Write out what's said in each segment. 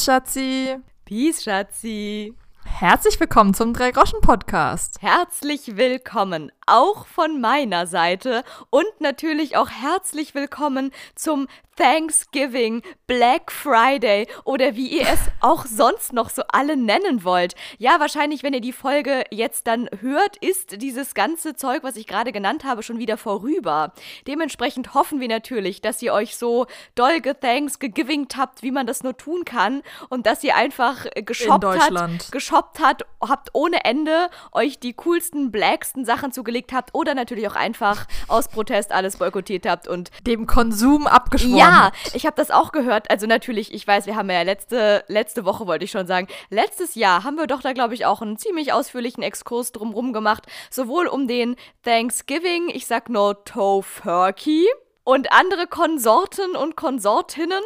Peace, Schatzi. Peace, Schatzi. Herzlich willkommen zum Drei-Groschen-Podcast. Herzlich willkommen auch von meiner Seite und natürlich auch herzlich willkommen zum Thanksgiving, Black Friday oder wie ihr es auch sonst noch so alle nennen wollt. Ja, wahrscheinlich, wenn ihr die Folge jetzt dann hört, ist dieses ganze Zeug, was ich gerade genannt habe, schon wieder vorüber. Dementsprechend hoffen wir natürlich, dass ihr euch so doll gethanks, gegiving habt, wie man das nur tun kann und dass ihr einfach geshoppt habt, geshoppt hat, habt ohne Ende euch die coolsten, blacksten Sachen zugelegt habt oder natürlich auch einfach aus Protest alles boykottiert habt und dem Konsum abgeschworen ja, ja, ich habe das auch gehört. Also natürlich, ich weiß, wir haben ja letzte, letzte Woche, wollte ich schon sagen, letztes Jahr haben wir doch da, glaube ich, auch einen ziemlich ausführlichen Exkurs drumherum gemacht. Sowohl um den Thanksgiving, ich sag nur Tofurkey und andere Konsorten und Konsortinnen.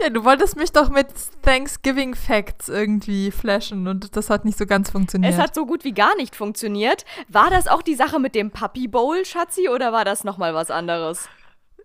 Ja, du wolltest mich doch mit Thanksgiving Facts irgendwie flashen und das hat nicht so ganz funktioniert. Es hat so gut wie gar nicht funktioniert. War das auch die Sache mit dem Puppy Bowl, Schatzi, oder war das nochmal was anderes?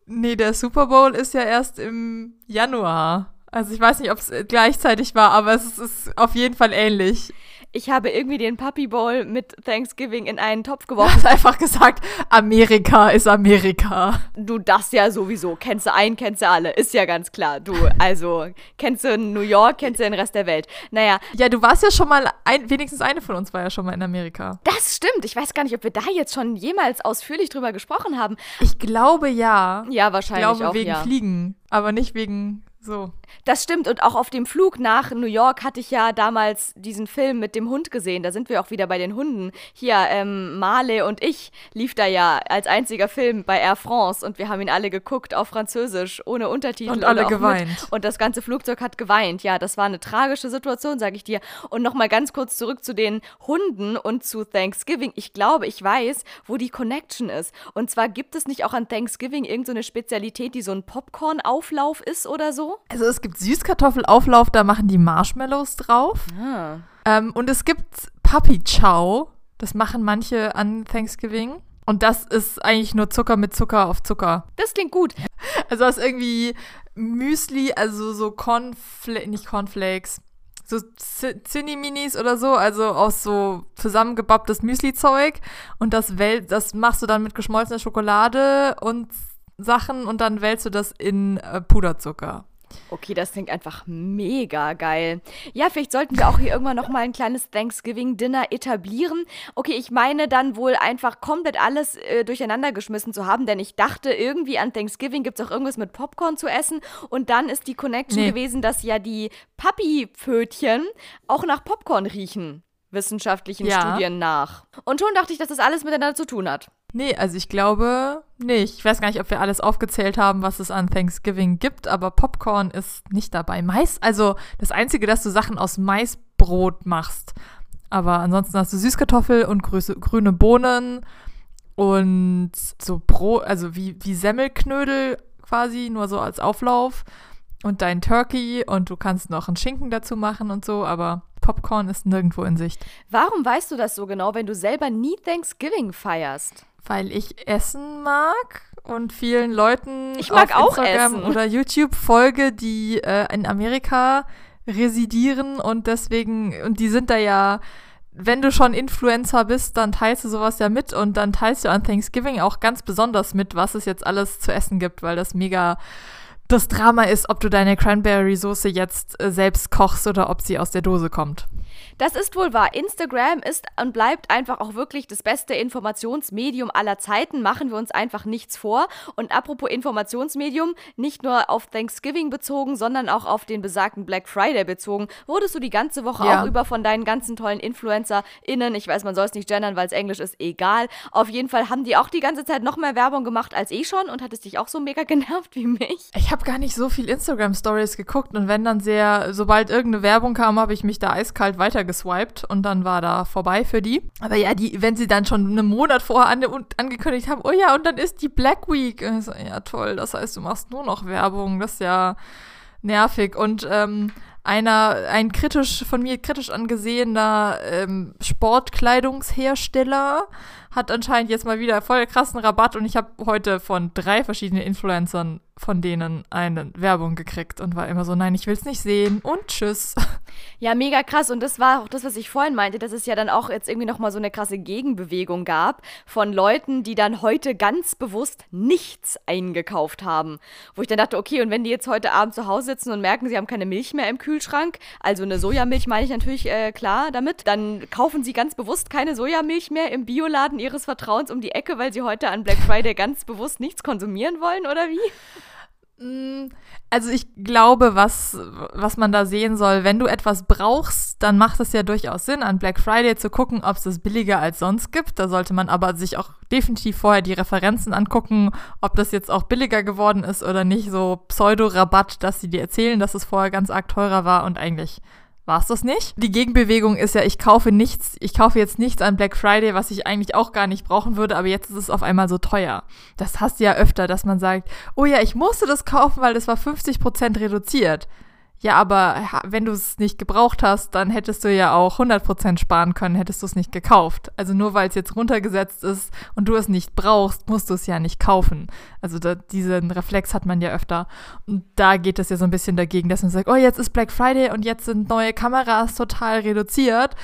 Nee, der Super Bowl ist ja erst im Januar. Also ich weiß nicht, ob es gleichzeitig war, aber es ist auf jeden Fall ähnlich ich habe irgendwie den Puppy Bowl mit Thanksgiving in einen Topf geworfen. Du hast einfach gesagt, Amerika ist Amerika. Du das ja sowieso. Kennst du einen, kennst du alle. Ist ja ganz klar. Du, also, kennst du New York, kennst du den Rest der Welt. Naja. Ja, du warst ja schon mal, ein, wenigstens eine von uns war ja schon mal in Amerika. Das stimmt. Ich weiß gar nicht, ob wir da jetzt schon jemals ausführlich drüber gesprochen haben. Ich glaube ja. Ja, wahrscheinlich ich glaube, auch, wegen ja. Fliegen, aber nicht wegen so. Das stimmt. Und auch auf dem Flug nach New York hatte ich ja damals diesen Film mit dem Hund gesehen. Da sind wir auch wieder bei den Hunden. Hier, ähm, Marley und ich lief da ja als einziger Film bei Air France und wir haben ihn alle geguckt auf Französisch, ohne Untertitel. Und alle geweint. Mit. Und das ganze Flugzeug hat geweint. Ja, das war eine tragische Situation, sag ich dir. Und nochmal ganz kurz zurück zu den Hunden und zu Thanksgiving. Ich glaube, ich weiß, wo die Connection ist. Und zwar gibt es nicht auch an Thanksgiving irgendeine so Spezialität, die so ein Popcorn-Auflauf ist oder so? Also es gibt Süßkartoffelauflauf, da machen die Marshmallows drauf. Ah. Ähm, und es gibt Puppy Chow, das machen manche an Thanksgiving. Und das ist eigentlich nur Zucker mit Zucker auf Zucker. Das klingt gut. Also das ist irgendwie Müsli, also so Cornflakes, nicht Cornflakes, so Zinni-Minis oder so, also aus so zusammengebapptes Müsli-Zeug. Und das, das machst du dann mit geschmolzener Schokolade und Sachen und dann wälzt du das in äh, Puderzucker. Okay, das klingt einfach mega geil. Ja, vielleicht sollten wir auch hier irgendwann noch mal ein kleines Thanksgiving-Dinner etablieren. Okay, ich meine dann wohl einfach komplett alles äh, durcheinander geschmissen zu haben, denn ich dachte, irgendwie an Thanksgiving gibt es auch irgendwas mit Popcorn zu essen. Und dann ist die Connection nee. gewesen, dass ja die Papi-Pfötchen auch nach Popcorn riechen wissenschaftlichen ja. Studien nach. Und schon dachte ich, dass das alles miteinander zu tun hat. Nee, also ich glaube nicht. Ich weiß gar nicht, ob wir alles aufgezählt haben, was es an Thanksgiving gibt, aber Popcorn ist nicht dabei. Mais, also das Einzige, dass du Sachen aus Maisbrot machst. Aber ansonsten hast du Süßkartoffel und grüße, grüne Bohnen und so Brot, also wie, wie Semmelknödel quasi, nur so als Auflauf. Und dein Turkey und du kannst noch einen Schinken dazu machen und so, aber Popcorn ist nirgendwo in Sicht. Warum weißt du das so genau, wenn du selber nie Thanksgiving feierst? Weil ich Essen mag und vielen Leuten ich mag auf Instagram Essen. oder YouTube folge, die äh, in Amerika residieren und deswegen, und die sind da ja, wenn du schon Influencer bist, dann teilst du sowas ja mit und dann teilst du an Thanksgiving auch ganz besonders mit, was es jetzt alles zu essen gibt, weil das mega das Drama ist, ob du deine Cranberry-Soße jetzt äh, selbst kochst oder ob sie aus der Dose kommt. Das ist wohl wahr. Instagram ist und bleibt einfach auch wirklich das beste Informationsmedium aller Zeiten. Machen wir uns einfach nichts vor. Und apropos Informationsmedium, nicht nur auf Thanksgiving bezogen, sondern auch auf den besagten Black Friday bezogen, wurdest du die ganze Woche ja. auch über von deinen ganzen tollen InfluencerInnen, ich weiß, man soll es nicht gendern, weil es Englisch ist, egal. Auf jeden Fall haben die auch die ganze Zeit noch mehr Werbung gemacht als eh schon und hat es dich auch so mega genervt wie mich. Ich habe gar nicht so viel Instagram-Stories geguckt und wenn dann sehr, sobald irgendeine Werbung kam, habe ich mich da eiskalt weiter geswiped und dann war da vorbei für die. Aber ja, die, wenn sie dann schon einen Monat vorher an, angekündigt haben, oh ja, und dann ist die Black Week. So, ja, toll, das heißt, du machst nur noch Werbung. Das ist ja nervig. Und ähm, einer, ein kritisch, von mir kritisch angesehener ähm, Sportkleidungshersteller hat anscheinend jetzt mal wieder voll krassen Rabatt und ich habe heute von drei verschiedenen Influencern von denen eine Werbung gekriegt und war immer so, nein, ich will es nicht sehen und tschüss. Ja, mega krass. Und das war auch das, was ich vorhin meinte, dass es ja dann auch jetzt irgendwie nochmal so eine krasse Gegenbewegung gab von Leuten, die dann heute ganz bewusst nichts eingekauft haben. Wo ich dann dachte, okay, und wenn die jetzt heute Abend zu Hause sitzen und merken, sie haben keine Milch mehr im Kühlschrank, also eine Sojamilch meine ich natürlich äh, klar damit, dann kaufen sie ganz bewusst keine Sojamilch mehr im Bioladen ihres Vertrauens um die Ecke, weil sie heute an Black Friday ganz bewusst nichts konsumieren wollen, oder wie? Mm, also ich glaube, was, was man da sehen soll, wenn du etwas brauchst, dann macht es ja durchaus Sinn, an Black Friday zu gucken, ob es das billiger als sonst gibt. Da sollte man aber sich auch definitiv vorher die Referenzen angucken, ob das jetzt auch billiger geworden ist oder nicht. So Pseudo-Rabatt, dass sie dir erzählen, dass es vorher ganz arg teurer war und eigentlich war es das nicht. Die Gegenbewegung ist ja, ich kaufe nichts, ich kaufe jetzt nichts an Black Friday, was ich eigentlich auch gar nicht brauchen würde, aber jetzt ist es auf einmal so teuer. Das hast du ja öfter, dass man sagt, oh ja, ich musste das kaufen, weil das war 50% reduziert. Ja, aber wenn du es nicht gebraucht hast, dann hättest du ja auch 100% sparen können, hättest du es nicht gekauft. Also nur weil es jetzt runtergesetzt ist und du es nicht brauchst, musst du es ja nicht kaufen. Also da, diesen Reflex hat man ja öfter. Und da geht es ja so ein bisschen dagegen, dass man sagt, oh, jetzt ist Black Friday und jetzt sind neue Kameras total reduziert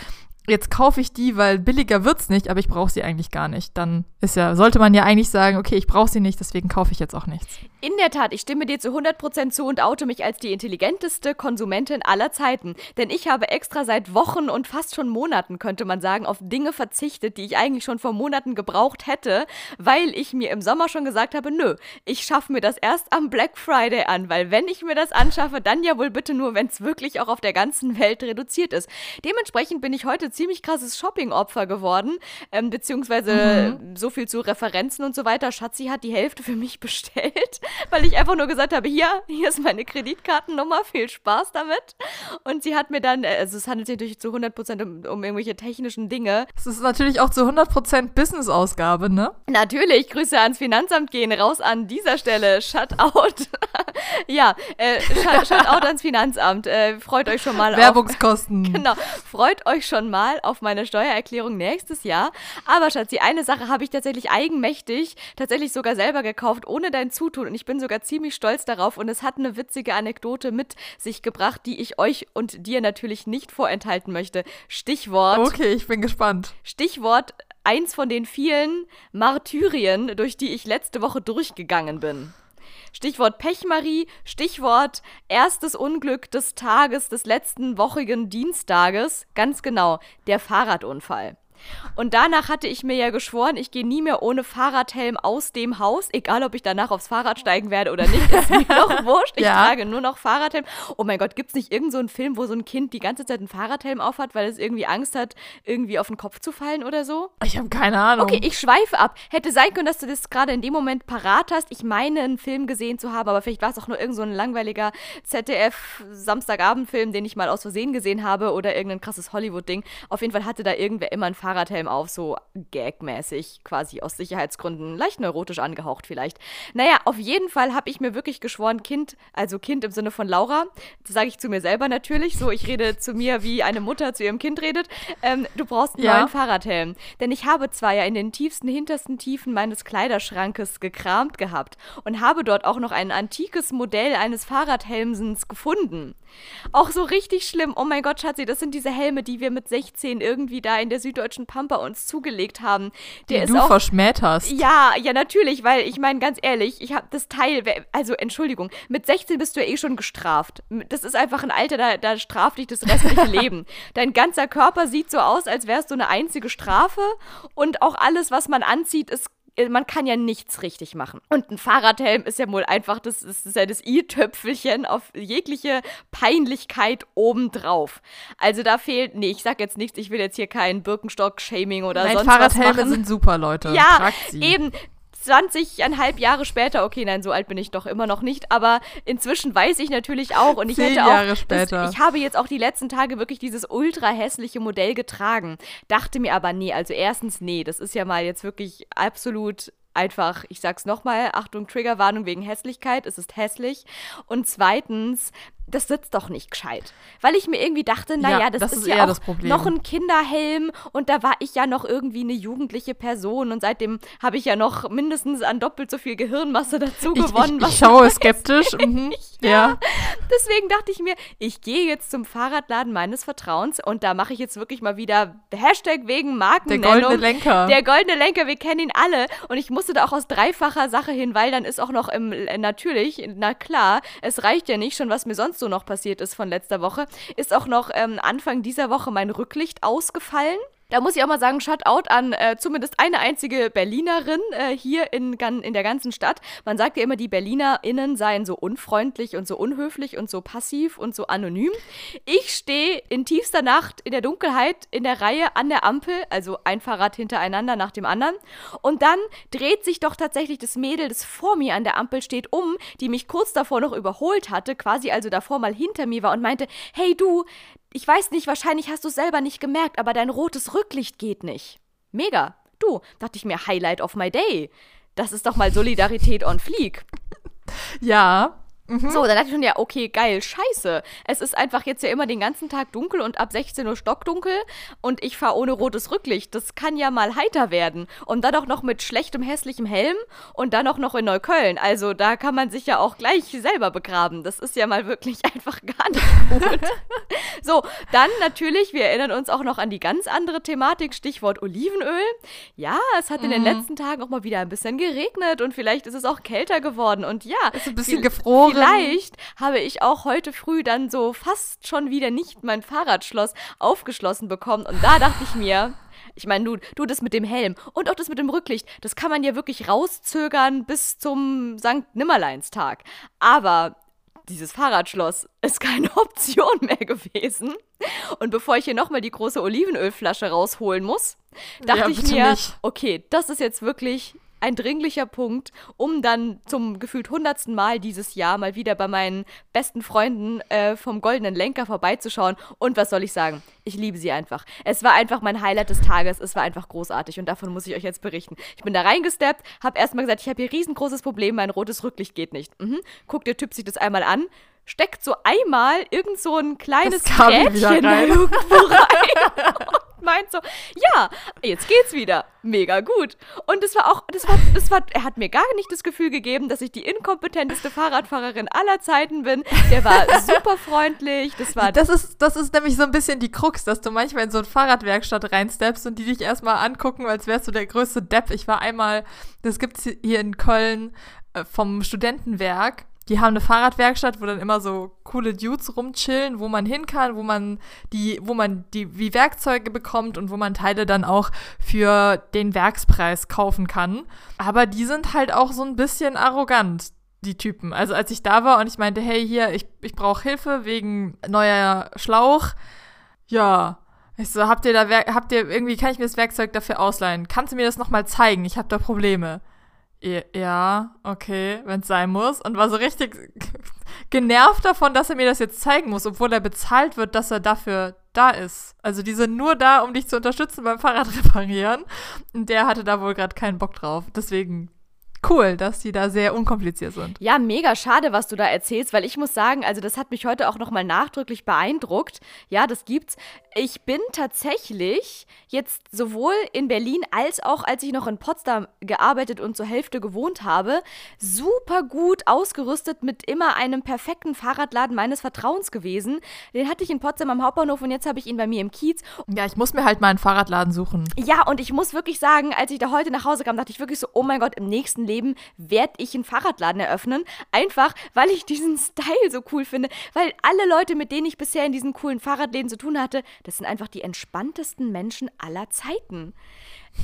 jetzt kaufe ich die, weil billiger wird's nicht, aber ich brauche sie eigentlich gar nicht. Dann ist ja, sollte man ja eigentlich sagen, okay, ich brauche sie nicht, deswegen kaufe ich jetzt auch nichts. In der Tat, ich stimme dir zu 100% zu und oute mich als die intelligenteste Konsumentin aller Zeiten. Denn ich habe extra seit Wochen und fast schon Monaten, könnte man sagen, auf Dinge verzichtet, die ich eigentlich schon vor Monaten gebraucht hätte, weil ich mir im Sommer schon gesagt habe, nö, ich schaffe mir das erst am Black Friday an, weil wenn ich mir das anschaffe, dann ja wohl bitte nur, wenn es wirklich auch auf der ganzen Welt reduziert ist. Dementsprechend bin ich heute ziemlich krasses Shopping-Opfer geworden, ähm, beziehungsweise mhm. so viel zu Referenzen und so weiter. Schatzi hat die Hälfte für mich bestellt weil ich einfach nur gesagt habe, hier, hier ist meine Kreditkartennummer, viel Spaß damit. Und sie hat mir dann, äh, also es handelt sich natürlich zu 100% um, um irgendwelche technischen Dinge. Es ist natürlich auch zu 100% Business-Ausgabe, ne? Natürlich, Grüße ans Finanzamt gehen, raus an dieser Stelle, Shutout. ja, äh, Shutout ans Finanzamt, äh, freut euch schon mal Werbungskosten. Auf, genau, freut euch schon mal auf meine Steuererklärung nächstes Jahr. Aber Schatzi, eine Sache habe ich tatsächlich eigenmächtig, tatsächlich sogar selber gekauft, ohne dein Zutun. Und ich bin sogar ziemlich stolz darauf und es hat eine witzige Anekdote mit sich gebracht, die ich euch und dir natürlich nicht vorenthalten möchte. Stichwort. Okay, ich bin gespannt. Stichwort eins von den vielen Martyrien, durch die ich letzte Woche durchgegangen bin. Stichwort Pechmarie, Stichwort erstes Unglück des Tages, des letzten wochigen Dienstages. Ganz genau, der Fahrradunfall. Und danach hatte ich mir ja geschworen, ich gehe nie mehr ohne Fahrradhelm aus dem Haus, egal ob ich danach aufs Fahrrad steigen werde oder nicht, ist mir doch wurscht. Ich ja. trage nur noch Fahrradhelm. Oh mein Gott, gibt es nicht irgendeinen so Film, wo so ein Kind die ganze Zeit einen Fahrradhelm aufhat, weil es irgendwie Angst hat, irgendwie auf den Kopf zu fallen oder so? Ich habe keine Ahnung. Okay, ich schweife ab. Hätte sein können, dass du das gerade in dem Moment parat hast. Ich meine, einen Film gesehen zu haben, aber vielleicht war es auch nur irgendein so langweiliger ZDF-Samstagabendfilm, den ich mal aus Versehen gesehen habe oder irgendein krasses Hollywood-Ding. Auf jeden Fall hatte da irgendwer immer einen Fahrradhelm auf, so gagmäßig, quasi aus Sicherheitsgründen, leicht neurotisch angehaucht vielleicht. Naja, auf jeden Fall habe ich mir wirklich geschworen, Kind, also Kind im Sinne von Laura, das sage ich zu mir selber natürlich, so ich rede zu mir, wie eine Mutter zu ihrem Kind redet, ähm, du brauchst einen ja. neuen Fahrradhelm. Denn ich habe zwar ja in den tiefsten, hintersten Tiefen meines Kleiderschrankes gekramt gehabt und habe dort auch noch ein antikes Modell eines Fahrradhelmsens gefunden. Auch so richtig schlimm. Oh mein Gott, Schatzi, das sind diese Helme, die wir mit 16 irgendwie da in der süddeutschen Pampa uns zugelegt haben. Der die du auch, verschmäht hast. Ja, ja, natürlich, weil ich meine, ganz ehrlich, ich habe das Teil, also Entschuldigung, mit 16 bist du ja eh schon gestraft. Das ist einfach ein Alter, da, da straft dich das restliche Leben. Dein ganzer Körper sieht so aus, als wärst du eine einzige Strafe und auch alles, was man anzieht, ist man kann ja nichts richtig machen. Und ein Fahrradhelm ist ja wohl einfach, das, das ist ja das i-Töpfelchen auf jegliche Peinlichkeit obendrauf. Also da fehlt, nee, ich sag jetzt nichts, ich will jetzt hier kein Birkenstock-Shaming oder Nein, sonst Fahrradhelme was machen. sind super, Leute. Ja, eben. 20,5 Jahre später, okay, nein, so alt bin ich doch immer noch nicht, aber inzwischen weiß ich natürlich auch und ich Zehn hätte auch, Jahre später. Das, ich habe jetzt auch die letzten Tage wirklich dieses ultra hässliche Modell getragen, dachte mir aber, nee, also erstens, nee, das ist ja mal jetzt wirklich absolut einfach, ich sag's nochmal, Achtung, Triggerwarnung wegen Hässlichkeit, es ist hässlich. Und zweitens, das sitzt doch nicht gescheit. Weil ich mir irgendwie dachte, naja, Ja, das, das ist, ist ja auch das Problem. noch ein Kinderhelm und da war ich ja noch ich ja irgendwie eine jugendliche Person und seitdem habe ich ja noch mindestens an doppelt so viel Gehirnmasse dazu Ich, gewonnen. ich, was ich schaue skeptisch. Mhm. Ja. Deswegen dachte ich mir, ich gehe jetzt zum Fahrradladen meines Vertrauens und da mache ich jetzt wirklich mal wieder Hashtag wegen Der Markennennung. goldene Lenker. Der goldene Lenker, wir kennen ihn alle. Und ich musste da auch aus dreifacher Sache hin, weil dann ist auch noch im, äh, natürlich, na klar, es reicht ja nicht schon, was mir sonst so noch passiert ist von letzter Woche, ist auch noch ähm, Anfang dieser Woche mein Rücklicht ausgefallen. Da muss ich auch mal sagen, Shoutout an äh, zumindest eine einzige Berlinerin äh, hier in, in der ganzen Stadt. Man sagt ja immer, die BerlinerInnen seien so unfreundlich und so unhöflich und so passiv und so anonym. Ich stehe in tiefster Nacht in der Dunkelheit in der Reihe an der Ampel, also ein Fahrrad hintereinander nach dem anderen. Und dann dreht sich doch tatsächlich das Mädel, das vor mir an der Ampel steht, um, die mich kurz davor noch überholt hatte, quasi also davor mal hinter mir war und meinte, hey du, ich weiß nicht, wahrscheinlich hast du es selber nicht gemerkt, aber dein rotes Rücklicht geht nicht. Mega. Du, dachte ich mir, Highlight of my day. Das ist doch mal Solidarität on Fleek. Ja. So, dann dachte ich schon, ja, okay, geil, scheiße. Es ist einfach jetzt ja immer den ganzen Tag dunkel und ab 16 Uhr stockdunkel und ich fahre ohne rotes Rücklicht. Das kann ja mal heiter werden. Und dann auch noch mit schlechtem, hässlichem Helm und dann auch noch in Neukölln. Also da kann man sich ja auch gleich selber begraben. Das ist ja mal wirklich einfach gar nicht gut. so, dann natürlich, wir erinnern uns auch noch an die ganz andere Thematik, Stichwort Olivenöl. Ja, es hat in den letzten Tagen auch mal wieder ein bisschen geregnet und vielleicht ist es auch kälter geworden. Und ja, Ist ein bisschen gefroren. Vielleicht habe ich auch heute früh dann so fast schon wieder nicht mein Fahrradschloss aufgeschlossen bekommen. Und da dachte ich mir, ich meine, du, du das mit dem Helm und auch das mit dem Rücklicht, das kann man ja wirklich rauszögern bis zum Sankt Nimmerleinstag. Aber dieses Fahrradschloss ist keine Option mehr gewesen. Und bevor ich hier nochmal die große Olivenölflasche rausholen muss, dachte Ja, ich mir, nicht. okay, das ist jetzt wirklich ein dringlicher Punkt, um dann zum gefühlt hundertsten Mal dieses Jahr mal wieder bei meinen besten Freunden äh, vom Goldenen Lenker vorbeizuschauen. Und was soll ich sagen? Ich liebe sie einfach. Es war einfach mein Highlight des Tages. Es war einfach großartig und davon muss ich euch jetzt berichten. Ich bin da reingesteppt, habe erstmal gesagt, ich habe hier riesengroßes Problem, mein rotes Rücklicht geht nicht. Mhm. Guckt der Typ sich das einmal an, steckt so einmal irgend so ein kleines rein. irgendwo rein und meint so, ja, jetzt geht's wieder. Mega gut. Und es war auch, das war, das war, er hat mir gar nicht das Gefühl gegeben, dass ich die inkompetenteste Fahrradfahrerin aller Zeiten bin. Der war super freundlich. Das war Das ist, das ist nämlich so ein bisschen die Krux, dass du manchmal in so eine Fahrradwerkstatt reinsteppst und die dich erstmal angucken, als wärst du der größte Depp. Ich war einmal, das gibt's hier in Köln äh, vom Studentenwerk. Die haben eine Fahrradwerkstatt, wo dann immer so coole Dudes rumchillen, wo man hin kann, wo man die, wo man die wie Werkzeuge bekommt und wo man Teile dann auch für den Werkspreis kaufen kann. Aber die sind halt auch so ein bisschen arrogant die Typen. Also als ich da war und ich meinte, hey, hier, ich, ich brauche Hilfe wegen neuer Schlauch. Ja. Ich so, habt ihr da, habt ihr irgendwie, kann ich mir das Werkzeug dafür ausleihen? Kannst du mir das nochmal zeigen? Ich habe da Probleme. Ja, okay, wenn es sein muss. Und war so richtig genervt davon, dass er mir das jetzt zeigen muss, obwohl er bezahlt wird, dass er dafür da ist. Also die sind nur da, um dich zu unterstützen beim Fahrrad reparieren. Und der hatte da wohl gerade keinen Bock drauf. Deswegen cool, dass die da sehr unkompliziert sind. Ja, mega schade, was du da erzählst, weil ich muss sagen, also das hat mich heute auch nochmal nachdrücklich beeindruckt. Ja, das gibt's. Ich bin tatsächlich jetzt sowohl in Berlin als auch, als ich noch in Potsdam gearbeitet und zur Hälfte gewohnt habe, super gut ausgerüstet mit immer einem perfekten Fahrradladen meines Vertrauens gewesen. Den hatte ich in Potsdam am Hauptbahnhof und jetzt habe ich ihn bei mir im Kiez. Ja, ich muss mir halt mal einen Fahrradladen suchen. Ja, und ich muss wirklich sagen, als ich da heute nach Hause kam, dachte ich wirklich so, oh mein Gott, im nächsten Leben werde ich einen Fahrradladen eröffnen. Einfach, weil ich diesen Style so cool finde. Weil alle Leute, mit denen ich bisher in diesen coolen Fahrradläden zu tun hatte, das sind einfach die entspanntesten Menschen aller Zeiten.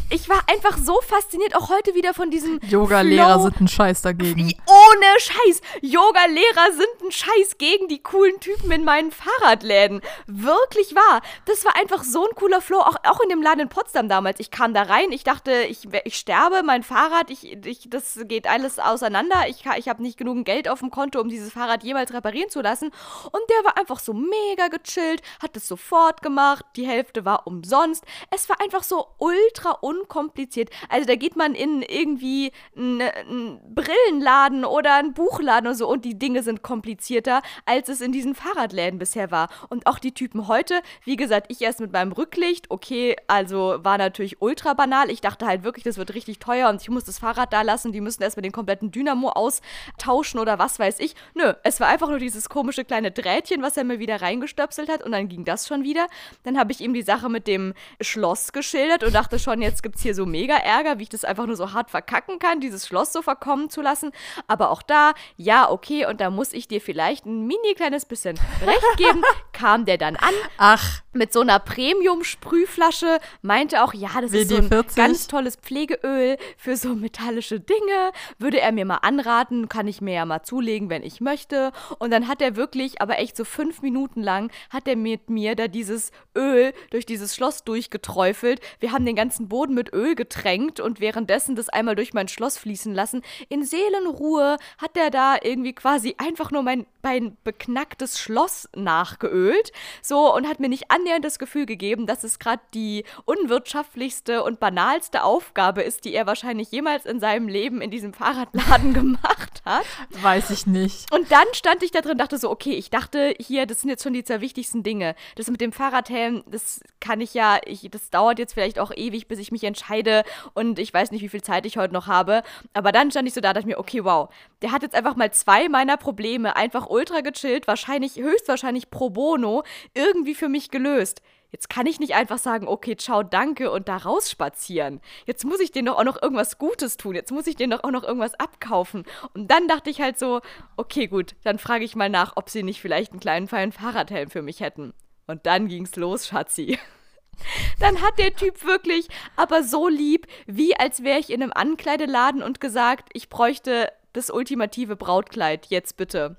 Ich war einfach so fasziniert, auch heute wieder von diesem Yoga-Lehrer sind ein Scheiß dagegen. Ohne Scheiß. Yoga-Lehrer sind ein Scheiß gegen die coolen Typen in meinen Fahrradläden. Wirklich wahr. Das war einfach so ein cooler Flow. Auch, auch in dem Laden in Potsdam damals. Ich kam da rein, ich dachte, ich, ich sterbe, mein Fahrrad, ich, ich, das geht alles auseinander. Ich, ich habe nicht genug Geld auf dem Konto, um dieses Fahrrad jemals reparieren zu lassen. Und der war einfach so mega gechillt, hat es sofort gemacht. Die Hälfte war umsonst. Es war einfach so ultra, unkompliziert. Also da geht man in irgendwie einen Brillenladen oder einen Buchladen und so und die Dinge sind komplizierter, als es in diesen Fahrradläden bisher war. Und auch die Typen heute, wie gesagt, ich erst mit meinem Rücklicht, okay, also war natürlich ultra banal. Ich dachte halt wirklich, das wird richtig teuer und ich muss das Fahrrad da lassen, die müssen erstmal den kompletten Dynamo austauschen oder was weiß ich. Nö, es war einfach nur dieses komische kleine Drähtchen, was er mir wieder reingestöpselt hat und dann ging das schon wieder. Dann habe ich ihm die Sache mit dem Schloss geschildert und dachte schon, jetzt gibt es hier so mega Ärger, wie ich das einfach nur so hart verkacken kann, dieses Schloss so verkommen zu lassen. Aber auch da, ja, okay, und da muss ich dir vielleicht ein mini kleines bisschen recht geben, kam der dann an. Ach. Mit so einer Premium-Sprühflasche, meinte auch, ja, das ist so ein ganz tolles Pflegeöl für so metallische Dinge. Würde er mir mal anraten, kann ich mir ja mal zulegen, wenn ich möchte. Und dann hat er wirklich, aber echt so fünf Minuten lang, hat er mit mir da dieses Öl durch dieses Schloss durchgeträufelt. Wir haben den ganzen Boden mit Öl getränkt und währenddessen das einmal durch mein Schloss fließen lassen. In Seelenruhe hat er da irgendwie quasi einfach nur mein, mein beknacktes Schloss nachgeölt. So und hat mir nicht annähernd das Gefühl gegeben, dass es gerade die unwirtschaftlichste und banalste Aufgabe ist, die er wahrscheinlich jemals in seinem Leben in diesem Fahrradladen gemacht hat. Weiß ich nicht. Und dann stand ich da drin und dachte so, okay, ich dachte hier, das sind jetzt schon die zwei wichtigsten Dinge. Das mit dem Fahrradhelm, das kann ich ja, ich, das dauert jetzt vielleicht auch ewig, bis ich mich entscheide und ich weiß nicht, wie viel Zeit ich heute noch habe. Aber dann stand ich so da, dachte mir, okay, wow, der hat jetzt einfach mal zwei meiner Probleme einfach ultra gechillt, wahrscheinlich, höchstwahrscheinlich pro bono, irgendwie für mich gelöst. Jetzt kann ich nicht einfach sagen, okay, ciao, danke und da rausspazieren. Jetzt muss ich denen doch auch noch irgendwas Gutes tun. Jetzt muss ich denen doch auch noch irgendwas abkaufen. Und dann dachte ich halt so, okay, gut, dann frage ich mal nach, ob sie nicht vielleicht einen kleinen feinen Fahrradhelm für mich hätten. Und dann ging's los, Schatzi. Dann hat der Typ wirklich aber so lieb, wie als wäre ich in einem Ankleideladen und gesagt, ich bräuchte das ultimative Brautkleid, jetzt bitte.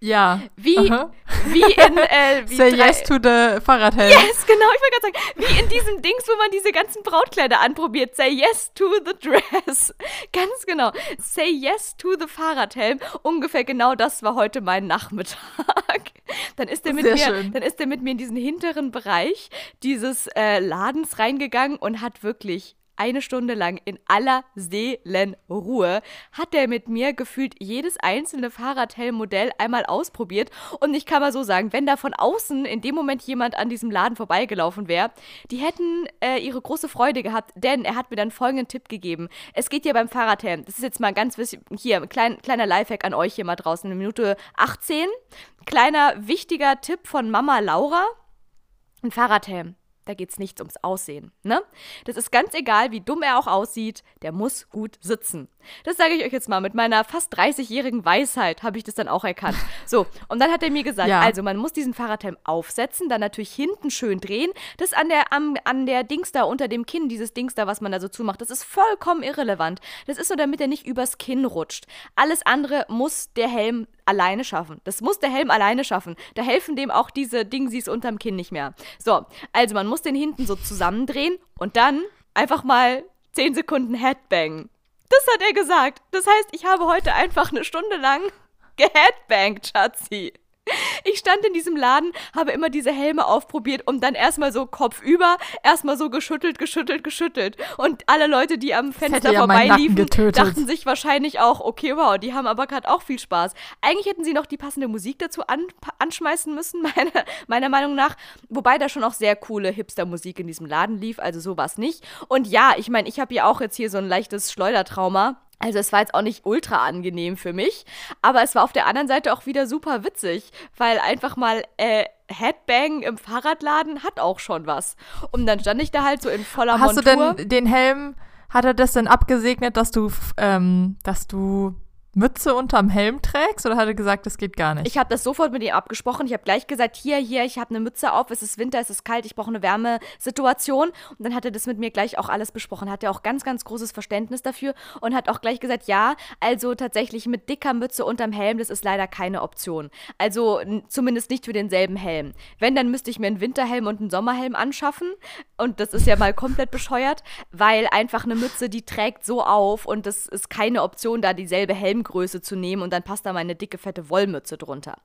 Ja. Wie, wie in. Äh, wie Say yes to the Fahrradhelm. Yes, genau, ich wollte gerade sagen. Wie in diesem Dings, wo man diese ganzen Brautkleider anprobiert. Say yes to the dress. Ganz genau. Say yes to the Fahrradhelm. Ungefähr genau das war heute mein Nachmittag. Dann ist er mit, mir, dann ist er mit mir in diesen hinteren Bereich dieses äh, Ladens reingegangen und hat wirklich eine Stunde lang in aller Seelenruhe hat er mit mir gefühlt jedes einzelne Fahrradhelmmodell einmal ausprobiert. Und ich kann mal so sagen, wenn da von außen in dem Moment jemand an diesem Laden vorbeigelaufen wäre, die hätten äh, ihre große Freude gehabt, denn er hat mir dann folgenden Tipp gegeben. Es geht ja beim Fahrradhelm, das ist jetzt mal ganz wichtig, hier, klein, kleiner Lifehack an euch hier mal draußen, in Minute 18. Kleiner wichtiger Tipp von Mama Laura. Ein Fahrradhelm da geht es nicht ums Aussehen. Ne? Das ist ganz egal, wie dumm er auch aussieht, der muss gut sitzen. Das sage ich euch jetzt mal. Mit meiner fast 30-jährigen Weisheit habe ich das dann auch erkannt. So, und dann hat er mir gesagt, ja. also man muss diesen Fahrradhelm aufsetzen, dann natürlich hinten schön drehen. Das an der, am, an der Dings da unter dem Kinn, dieses Dings da, was man da so zumacht, das ist vollkommen irrelevant. Das ist nur, damit er nicht übers Kinn rutscht. Alles andere muss der Helm alleine schaffen. Das muss der Helm alleine schaffen. Da helfen dem auch diese Dingsies unterm Kinn nicht mehr. So, also man muss den hinten so zusammendrehen und dann einfach mal 10 Sekunden Headbang. Das hat er gesagt. Das heißt, ich habe heute einfach eine Stunde lang geheadbangt, Schatzi. Ich stand in diesem Laden, habe immer diese Helme aufprobiert und dann erstmal so kopfüber, erstmal so geschüttelt, geschüttelt, geschüttelt. Und alle Leute, die am Fenster ja vorbeiliefen, dachten sich wahrscheinlich auch, okay, wow, die haben aber gerade auch viel Spaß. Eigentlich hätten sie noch die passende Musik dazu an, anschmeißen müssen, meine, meiner Meinung nach. Wobei da schon auch sehr coole Hipster-Musik in diesem Laden lief, also sowas nicht. Und ja, ich meine, ich habe ja auch jetzt hier so ein leichtes Schleudertrauma. Also es war jetzt auch nicht ultra angenehm für mich, aber es war auf der anderen Seite auch wieder super witzig, weil einfach mal äh, Headbang im Fahrradladen hat auch schon was. Und dann stand ich da halt so in voller Hast Montur. Hast du denn den Helm, hat er das denn abgesegnet, dass du, ähm, dass du Mütze unterm Helm trägst oder hat er gesagt, das geht gar nicht? Ich habe das sofort mit ihm abgesprochen. Ich habe gleich gesagt, hier, hier, ich habe eine Mütze auf, es ist Winter, es ist kalt, ich brauche eine Wärmesituation. Und dann hat er das mit mir gleich auch alles besprochen. Hat er auch ganz, ganz großes Verständnis dafür und hat auch gleich gesagt, ja, also tatsächlich mit dicker Mütze unterm Helm, das ist leider keine Option. Also zumindest nicht für denselben Helm. Wenn, dann müsste ich mir einen Winterhelm und einen Sommerhelm anschaffen. Und das ist ja mal komplett bescheuert, weil einfach eine Mütze, die trägt so auf und das ist keine Option, da dieselbe Helm Helmgröße zu nehmen und dann passt da meine dicke, fette Wollmütze drunter.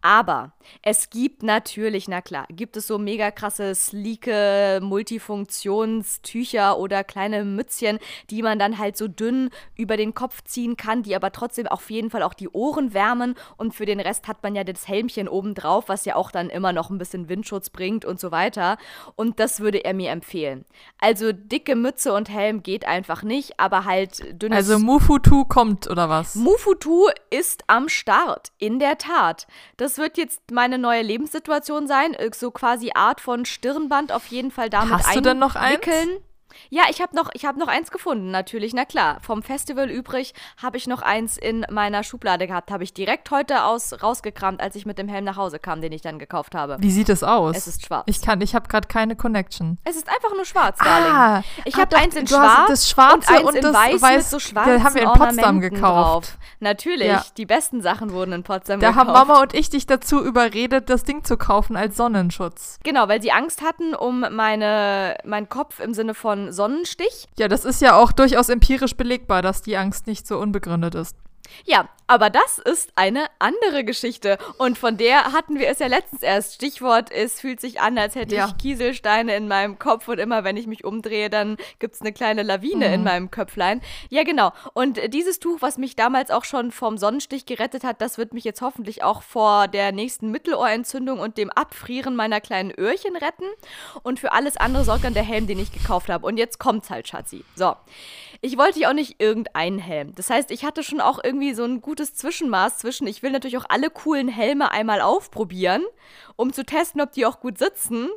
Aber es gibt natürlich, na klar, gibt es so mega krasse, sleeke Multifunktionstücher oder kleine Mützchen, die man dann halt so dünn über den Kopf ziehen kann, die aber trotzdem auf jeden Fall auch die Ohren wärmen und für den Rest hat man ja das Helmchen oben drauf, was ja auch dann immer noch ein bisschen Windschutz bringt und so weiter. Und das würde er mir empfehlen. Also dicke Mütze und Helm geht einfach nicht, aber halt dünnes. Also Mufutu kommt oder was? Mufutu ist am Start, in der Tat. Das wird jetzt meine neue Lebenssituation sein, so quasi Art von Stirnband auf jeden Fall damit Hast du denn noch eins? Ja, ich habe noch, ich hab noch eins gefunden, natürlich. Na klar, vom Festival übrig habe ich noch eins in meiner Schublade gehabt. Habe ich direkt heute aus, rausgekramt, als ich mit dem Helm nach Hause kam, den ich dann gekauft habe. Wie sieht es aus? Es ist schwarz. Ich kann, ich habe gerade keine Connection. Es ist einfach nur schwarz, Darling. Ah, ich ah, habe eins in schwarz das Schwarze und eins und in das weiß, Weiß, mit so schwarzen haben wir in Potsdam gekauft. Drauf. Natürlich, Ja. die besten Sachen wurden in Potsdam Da gekauft. haben Mama und ich dich dazu überredet, das Ding zu kaufen als Sonnenschutz. Genau, weil sie Angst hatten um meine, meinen Kopf im Sinne von Sonnenstich. Ja, das ist ja auch durchaus empirisch belegbar, dass die Angst nicht so unbegründet ist. Ja, aber das ist eine andere Geschichte. Und von der hatten wir es ja letztens erst. Stichwort, es fühlt sich an, als hätte Ja. ich Kieselsteine in meinem Kopf und immer wenn ich mich umdrehe, dann gibt es eine kleine Lawine Mhm. in meinem Köpflein. Ja, genau. Und äh, dieses Tuch, was mich damals auch schon vom Sonnenstich gerettet hat, das wird mich jetzt hoffentlich auch vor der nächsten Mittelohrentzündung und dem Abfrieren meiner kleinen Öhrchen retten. Und für alles andere sorgt dann der Helm, den ich gekauft habe. Und jetzt kommt's halt, Schatzi. So. Ich wollte ja auch nicht irgendeinen Helm. Das heißt, ich hatte schon auch irgendwie so ein gutes Zwischenmaß zwischen, ich will natürlich auch alle coolen Helme einmal aufprobieren, um zu testen, ob die auch gut sitzen,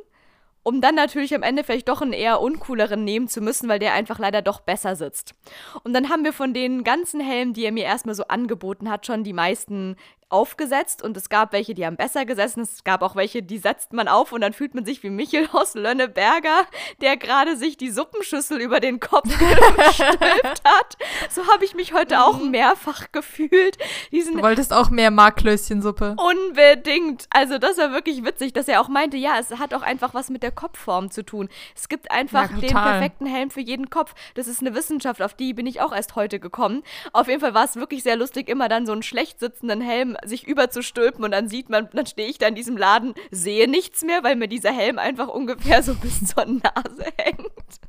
um dann natürlich am Ende vielleicht doch einen eher uncooleren nehmen zu müssen, weil der einfach leider doch besser sitzt. Und dann haben wir von den ganzen Helmen, die er mir erstmal so angeboten hat, schon die meisten aufgesetzt und es gab welche, die haben besser gesessen, es gab auch welche, die setzt man auf und dann fühlt man sich wie Michel aus Lönneberger, der gerade sich die Suppenschüssel über den Kopf gestülpt hat. So habe ich mich heute auch mehrfach gefühlt. Diesen Du wolltest auch mehr Marklöschensuppe. Unbedingt. Also das war wirklich witzig, dass er auch meinte, ja, es hat auch einfach was mit der Kopfform zu tun. Es gibt einfach Ja, den perfekten Helm für jeden Kopf. Das ist eine Wissenschaft, auf die bin ich auch erst heute gekommen. Auf jeden Fall war es wirklich sehr lustig, immer dann so einen schlecht sitzenden Helm sich überzustülpen und dann sieht man, dann stehe ich da in diesem Laden, sehe nichts mehr, weil mir dieser Helm einfach ungefähr so bis zur Nase hängt.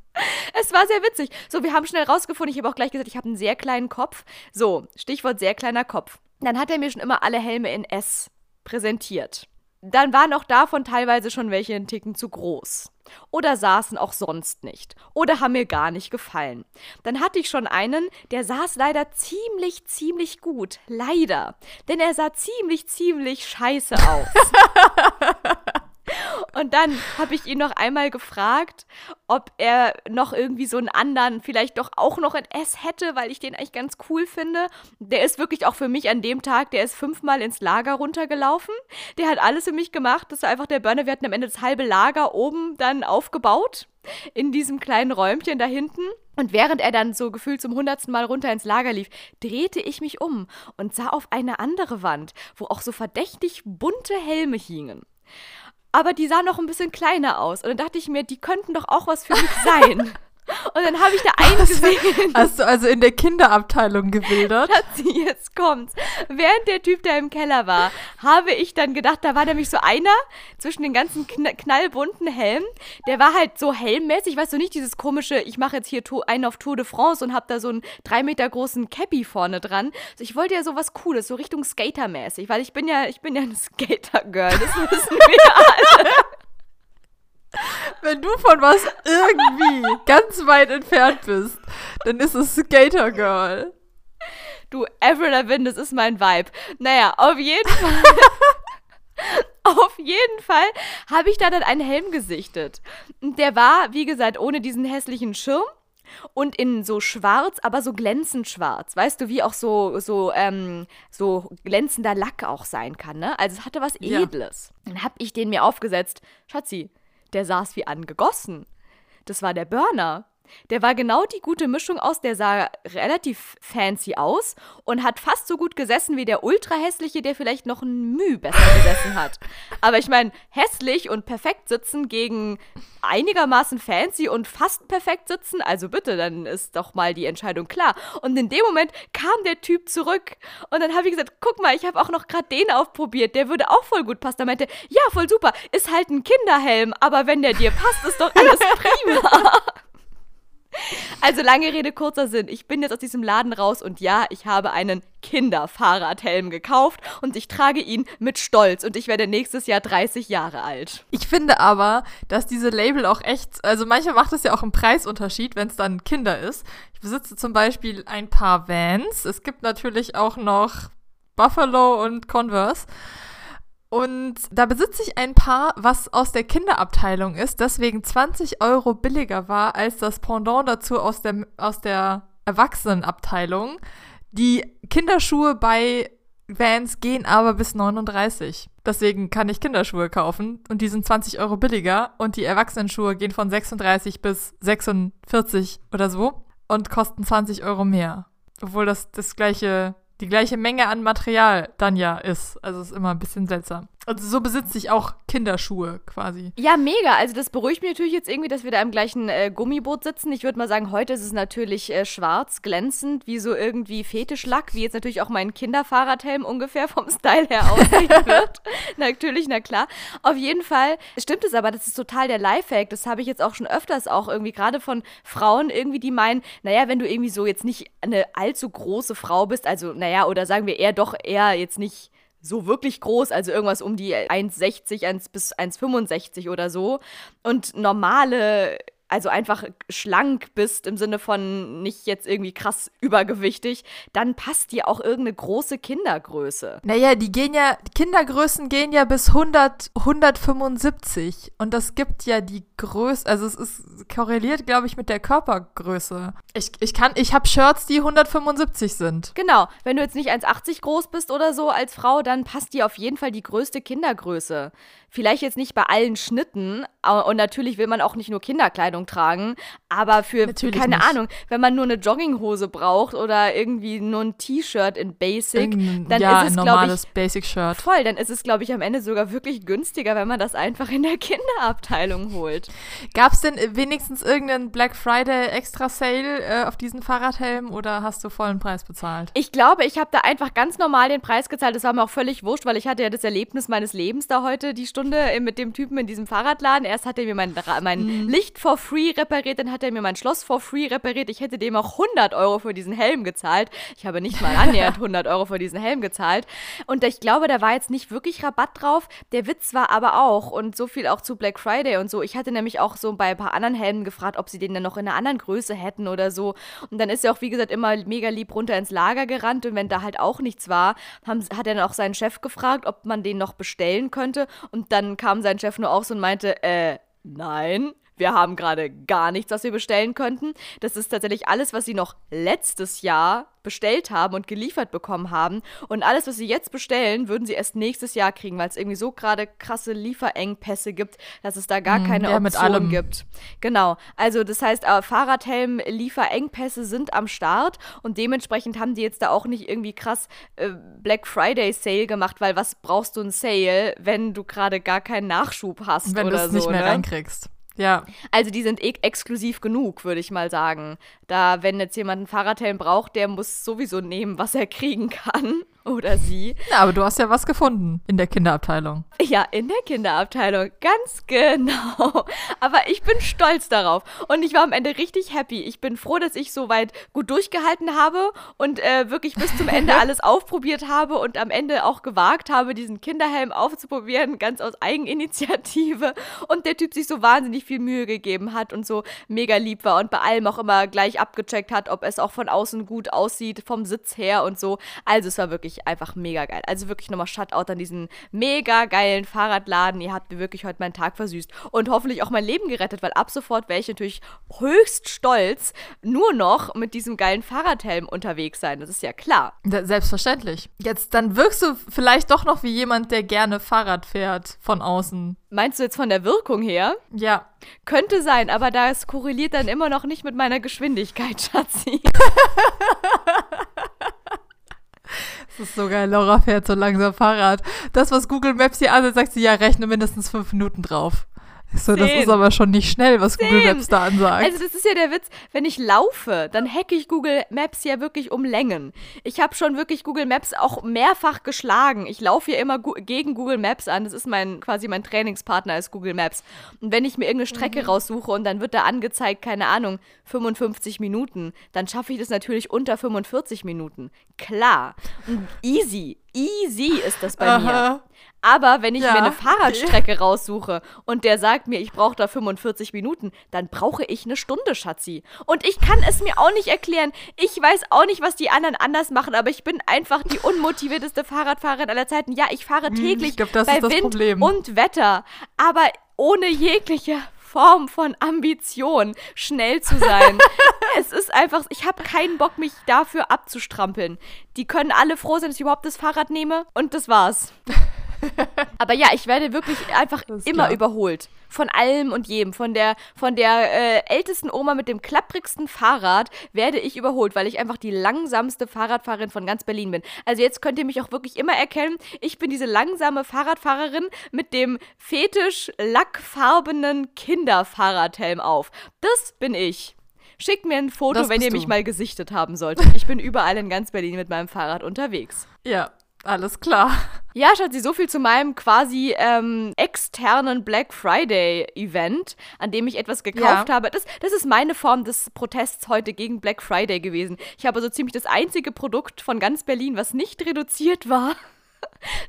Es war sehr witzig. So, wir haben schnell rausgefunden, ich habe auch gleich gesagt, ich habe einen sehr kleinen Kopf. So, Stichwort sehr kleiner Kopf. Dann hat er mir schon immer alle Helme in S präsentiert. Dann waren auch davon teilweise schon welche einen Ticken zu groß. Oder saßen auch sonst nicht. Oder haben mir gar nicht gefallen. Dann hatte ich schon einen, der saß leider ziemlich, ziemlich gut. Leider. Denn er sah ziemlich, ziemlich scheiße aus. Und dann habe ich ihn noch einmal gefragt, ob er noch irgendwie so einen anderen, vielleicht doch auch noch in S hätte, weil ich den eigentlich ganz cool finde. Der ist wirklich auch für mich an dem Tag, der ist fünfmal ins Lager runtergelaufen. Der hat alles für mich gemacht. Das war einfach der Burner. Wir hatten am Ende das halbe Lager oben dann aufgebaut. In diesem kleinen Räumchen da hinten. Und während er dann so gefühlt zum hundertsten Mal runter ins Lager lief, drehte ich mich um und sah auf eine andere Wand, wo auch so verdächtig bunte Helme hingen aber die sahen noch ein bisschen kleiner aus. Und dann dachte ich mir, die könnten doch auch was für mich sein. Und dann habe ich da einen gesehen. Hast du also in der Kinderabteilung gewildert? Schatzi, jetzt kommt's. Während der Typ da im Keller war, habe ich dann gedacht, da war nämlich so einer zwischen den ganzen kn knallbunten Helmen. Der war halt so helmmäßig, weißt du, nicht dieses komische, ich mache jetzt hier einen auf Tour de France und habe da so einen drei Meter großen Cappy vorne dran. Also ich wollte ja sowas Cooles, so Richtung Skatermäßig, weil ich bin ja, ich bin ja eine Skater-Girl, das wissen wir alle. Wenn du von was irgendwie ganz weit entfernt bist, dann ist es Skater Girl. Du, Avril Lavigne, das ist mein Vibe. Naja, auf jeden Fall. auf jeden Fall habe ich da dann einen Helm gesichtet. Der war, wie gesagt, ohne diesen hässlichen Schirm und in so schwarz, aber so glänzend schwarz. Weißt du, wie auch so, so, ähm, so glänzender Lack auch sein kann, ne? Also es hatte was Ja. Edles. Dann habe ich den mir aufgesetzt. Schatzi, der saß wie angegossen. Das war der Burner. Der war genau die gute Mischung aus, der sah relativ fancy aus und hat fast so gut gesessen wie der ultra hässliche, der vielleicht noch ein Müh besser gesessen hat. Aber ich meine, hässlich und perfekt sitzen gegen einigermaßen fancy und fast perfekt sitzen, also bitte, dann ist doch mal die Entscheidung klar. Und in dem Moment kam der Typ zurück und dann habe ich gesagt, guck mal, ich habe auch noch gerade den aufprobiert, der würde auch voll gut passen. Da meinte, ja, voll super, ist halt ein Kinderhelm, aber wenn der dir passt, ist doch alles prima. Also lange Rede, kurzer Sinn. Ich bin jetzt aus diesem Laden raus und ja, ich habe einen Kinderfahrradhelm gekauft und ich trage ihn mit Stolz und ich werde nächstes Jahr 30 Jahre alt. Ich finde aber, dass diese Label auch echt, also manchmal macht es ja auch einen Preisunterschied, wenn es dann Kinder ist. Ich besitze zum Beispiel ein paar Vans. Es gibt natürlich auch noch Buffalo und Converse. Und da besitze ich ein Paar, was aus der Kinderabteilung ist, deswegen 20 Euro billiger war als das Pendant dazu aus der, aus der Erwachsenenabteilung. Die Kinderschuhe bei Vans gehen aber bis 39. Deswegen kann ich Kinderschuhe kaufen und die sind 20 Euro billiger und die Erwachsenenschuhe gehen von 36 bis 46 oder so und kosten 20 Euro mehr. Obwohl das das gleiche die gleiche Menge an Material dann ja ist. Also ist immer ein bisschen seltsam. Also so besitze ich auch Kinderschuhe quasi. Ja, mega. Also das beruhigt mich natürlich jetzt irgendwie, dass wir da im gleichen äh, Gummiboot sitzen. Ich würde mal sagen, heute ist es natürlich äh, schwarz, glänzend, wie so irgendwie Fetischlack, wie jetzt natürlich auch mein Kinderfahrradhelm ungefähr vom Style her aussehen wird. natürlich, na klar. Auf jeden Fall stimmt es aber, das ist total der Lifehack. Das habe ich jetzt auch schon öfters auch irgendwie gerade von Frauen irgendwie, die meinen, naja, wenn du irgendwie so jetzt nicht eine allzu große Frau bist, also naja, oder sagen wir eher doch eher jetzt nicht so wirklich groß, also irgendwas um die 1,60 1 bis 1,65 oder so. Und normale also einfach schlank bist im Sinne von nicht jetzt irgendwie krass übergewichtig, dann passt dir auch irgendeine große Kindergröße. Naja, die gehen ja, Kindergrößen gehen ja bis 100, 175 und das gibt ja die Größe, also es ist korreliert, glaube ich, mit der Körpergröße. Ich, ich kann, ich habe Shirts, die 175 sind. Genau, wenn du jetzt nicht 1,80 groß bist oder so als Frau, dann passt dir auf jeden Fall die größte Kindergröße. Vielleicht jetzt nicht bei allen Schnitten und natürlich will man auch nicht nur Kinderkleidung tragen, aber für, natürlich keine nicht. Ahnung, wenn man nur eine Jogginghose braucht oder irgendwie nur ein T-Shirt in Basic, dann ja, ist es, glaube ich, Basic-Shirt. Voll, dann ist es, glaube ich, am Ende sogar wirklich günstiger, wenn man das einfach in der Kinderabteilung holt. Gab es denn wenigstens irgendeinen Black Friday Extra Sale äh, auf diesen Fahrradhelm oder hast du vollen Preis bezahlt? Ich glaube, ich habe da einfach ganz normal den Preis gezahlt. Das war mir auch völlig wurscht, weil ich hatte ja das Erlebnis meines Lebens da heute die Stunde Stunde mit dem Typen in diesem Fahrradladen. Erst hat er mir mein, mein mhm. Licht for free repariert, dann hat er mir mein Schloss for free repariert. Ich hätte dem auch 100 Euro für diesen Helm gezahlt. Ich habe nicht mal annähernd 100 Euro für diesen Helm gezahlt. Und ich glaube, da war jetzt nicht wirklich Rabatt drauf. Der Witz war aber auch, und so viel auch zu Black Friday und so. Ich hatte nämlich auch so bei ein paar anderen Helmen gefragt, ob sie den dann noch in einer anderen Größe hätten oder so. Und dann ist er auch, wie gesagt, immer mega lieb runter ins Lager gerannt. Und wenn da halt auch nichts war, haben, hat er dann auch seinen Chef gefragt, ob man den noch bestellen könnte. Und dann kam sein Chef nur auf und meinte, äh, nein, wir haben gerade gar nichts, was wir bestellen könnten. Das ist tatsächlich alles, was sie noch letztes Jahr bestellt haben und geliefert bekommen haben. Und alles, was sie jetzt bestellen, würden sie erst nächstes Jahr kriegen, weil es irgendwie so gerade krasse Lieferengpässe gibt, dass es da gar mm, keine ja, Option gibt. Genau. Also das heißt, äh, Fahrradhelm-Lieferengpässe sind am Start und dementsprechend haben die jetzt da auch nicht irgendwie krass äh, Black Friday Sale gemacht, weil was brauchst du ein Sale, wenn du gerade gar keinen Nachschub hast wenn oder so. Wenn du es nicht mehr ne? reinkriegst. Ja. Also die sind e exklusiv genug, würde ich mal sagen. Da, wenn jetzt jemand einen Fahrradhelm braucht, der muss sowieso nehmen, was er kriegen kann. Oder sie. Ja, aber du hast ja was gefunden in der Kinderabteilung. Ja, in der Kinderabteilung, ganz genau. Aber ich bin stolz darauf. Und ich war am Ende richtig happy. Ich bin froh, dass ich so weit gut durchgehalten habe und äh, wirklich bis zum Ende alles aufprobiert habe und am Ende auch gewagt habe, diesen Kinderhelm aufzuprobieren, ganz aus Eigeninitiative. Und der Typ sich so wahnsinnig viel Mühe gegeben hat und so mega lieb war und bei allem auch immer gleich abgecheckt hat, ob es auch von außen gut aussieht, vom Sitz her und so. Also es war wirklich wirklich einfach mega geil. Also wirklich nochmal Shutout an diesen mega geilen Fahrradladen. Ihr habt mir wirklich heute meinen Tag versüßt und hoffentlich auch mein Leben gerettet, weil ab sofort wäre ich natürlich höchst stolz, nur noch mit diesem geilen Fahrradhelm unterwegs sein. Das ist ja klar. Selbstverständlich. Jetzt, dann wirkst du vielleicht doch noch wie jemand, der gerne Fahrrad fährt von außen. Meinst du jetzt von der Wirkung her? Ja. Könnte sein, aber das korreliert dann immer noch nicht mit meiner Geschwindigkeit, Schatzi. Das ist so geil. Laura fährt so langsam Fahrrad. Das, was Google Maps hier ansagt, sagt sie, ja, rechne mindestens fünf Minuten drauf. So, das ist aber schon nicht schnell, was Zehn. Google Maps da ansagt. Also das ist ja der Witz, wenn ich laufe, dann hacke ich Google Maps ja wirklich um Längen. Ich habe schon wirklich Google Maps auch mehrfach geschlagen. Ich laufe ja immer gegen Google Maps an. Das ist mein quasi mein Trainingspartner ist Google Maps. Und wenn ich mir irgendeine Strecke mhm. raussuche und dann wird da angezeigt, keine Ahnung, 55 Minuten, dann schaffe ich das natürlich unter 45 Minuten. Klar. Und easy, easy ist das bei Aha. mir. Aber wenn ich ja, mir eine Fahrradstrecke raussuche und der sagt mir, ich brauche da 45 Minuten, dann brauche ich eine Stunde, Schatzi. Und ich kann es mir auch nicht erklären. Ich weiß auch nicht, was die anderen anders machen, aber ich bin einfach die unmotivierteste Fahrradfahrerin aller Zeiten. Ja, ich fahre hm, täglich ich glaub, bei Wind Problem. und Wetter, aber ohne jegliche Form von Ambition, schnell zu sein. es ist einfach, ich habe keinen Bock, mich dafür abzustrampeln. Die können alle froh sein, dass ich überhaupt das Fahrrad nehme und das war's. Aber ja, ich werde wirklich einfach immer klar. überholt. Von allem und jedem. Von der, von der äh, ältesten Oma mit dem klapprigsten Fahrrad werde ich überholt, weil ich einfach die langsamste Fahrradfahrerin von ganz Berlin bin. Also jetzt könnt ihr mich auch wirklich immer erkennen. Ich bin diese langsame Fahrradfahrerin mit dem fetisch lackfarbenen Kinderfahrradhelm auf. Das bin ich. Schickt mir ein Foto, wenn ihr du. mich mal gesichtet haben solltet. Ich bin überall in ganz Berlin mit meinem Fahrrad unterwegs. Ja, alles klar. Ja, Schatzi, so viel zu meinem quasi ähm, externen Black Friday-Event, an dem ich etwas gekauft ja. habe. Das, das ist meine Form des Protests heute gegen Black Friday gewesen. Ich habe so ziemlich das einzige Produkt von ganz Berlin, was nicht reduziert war.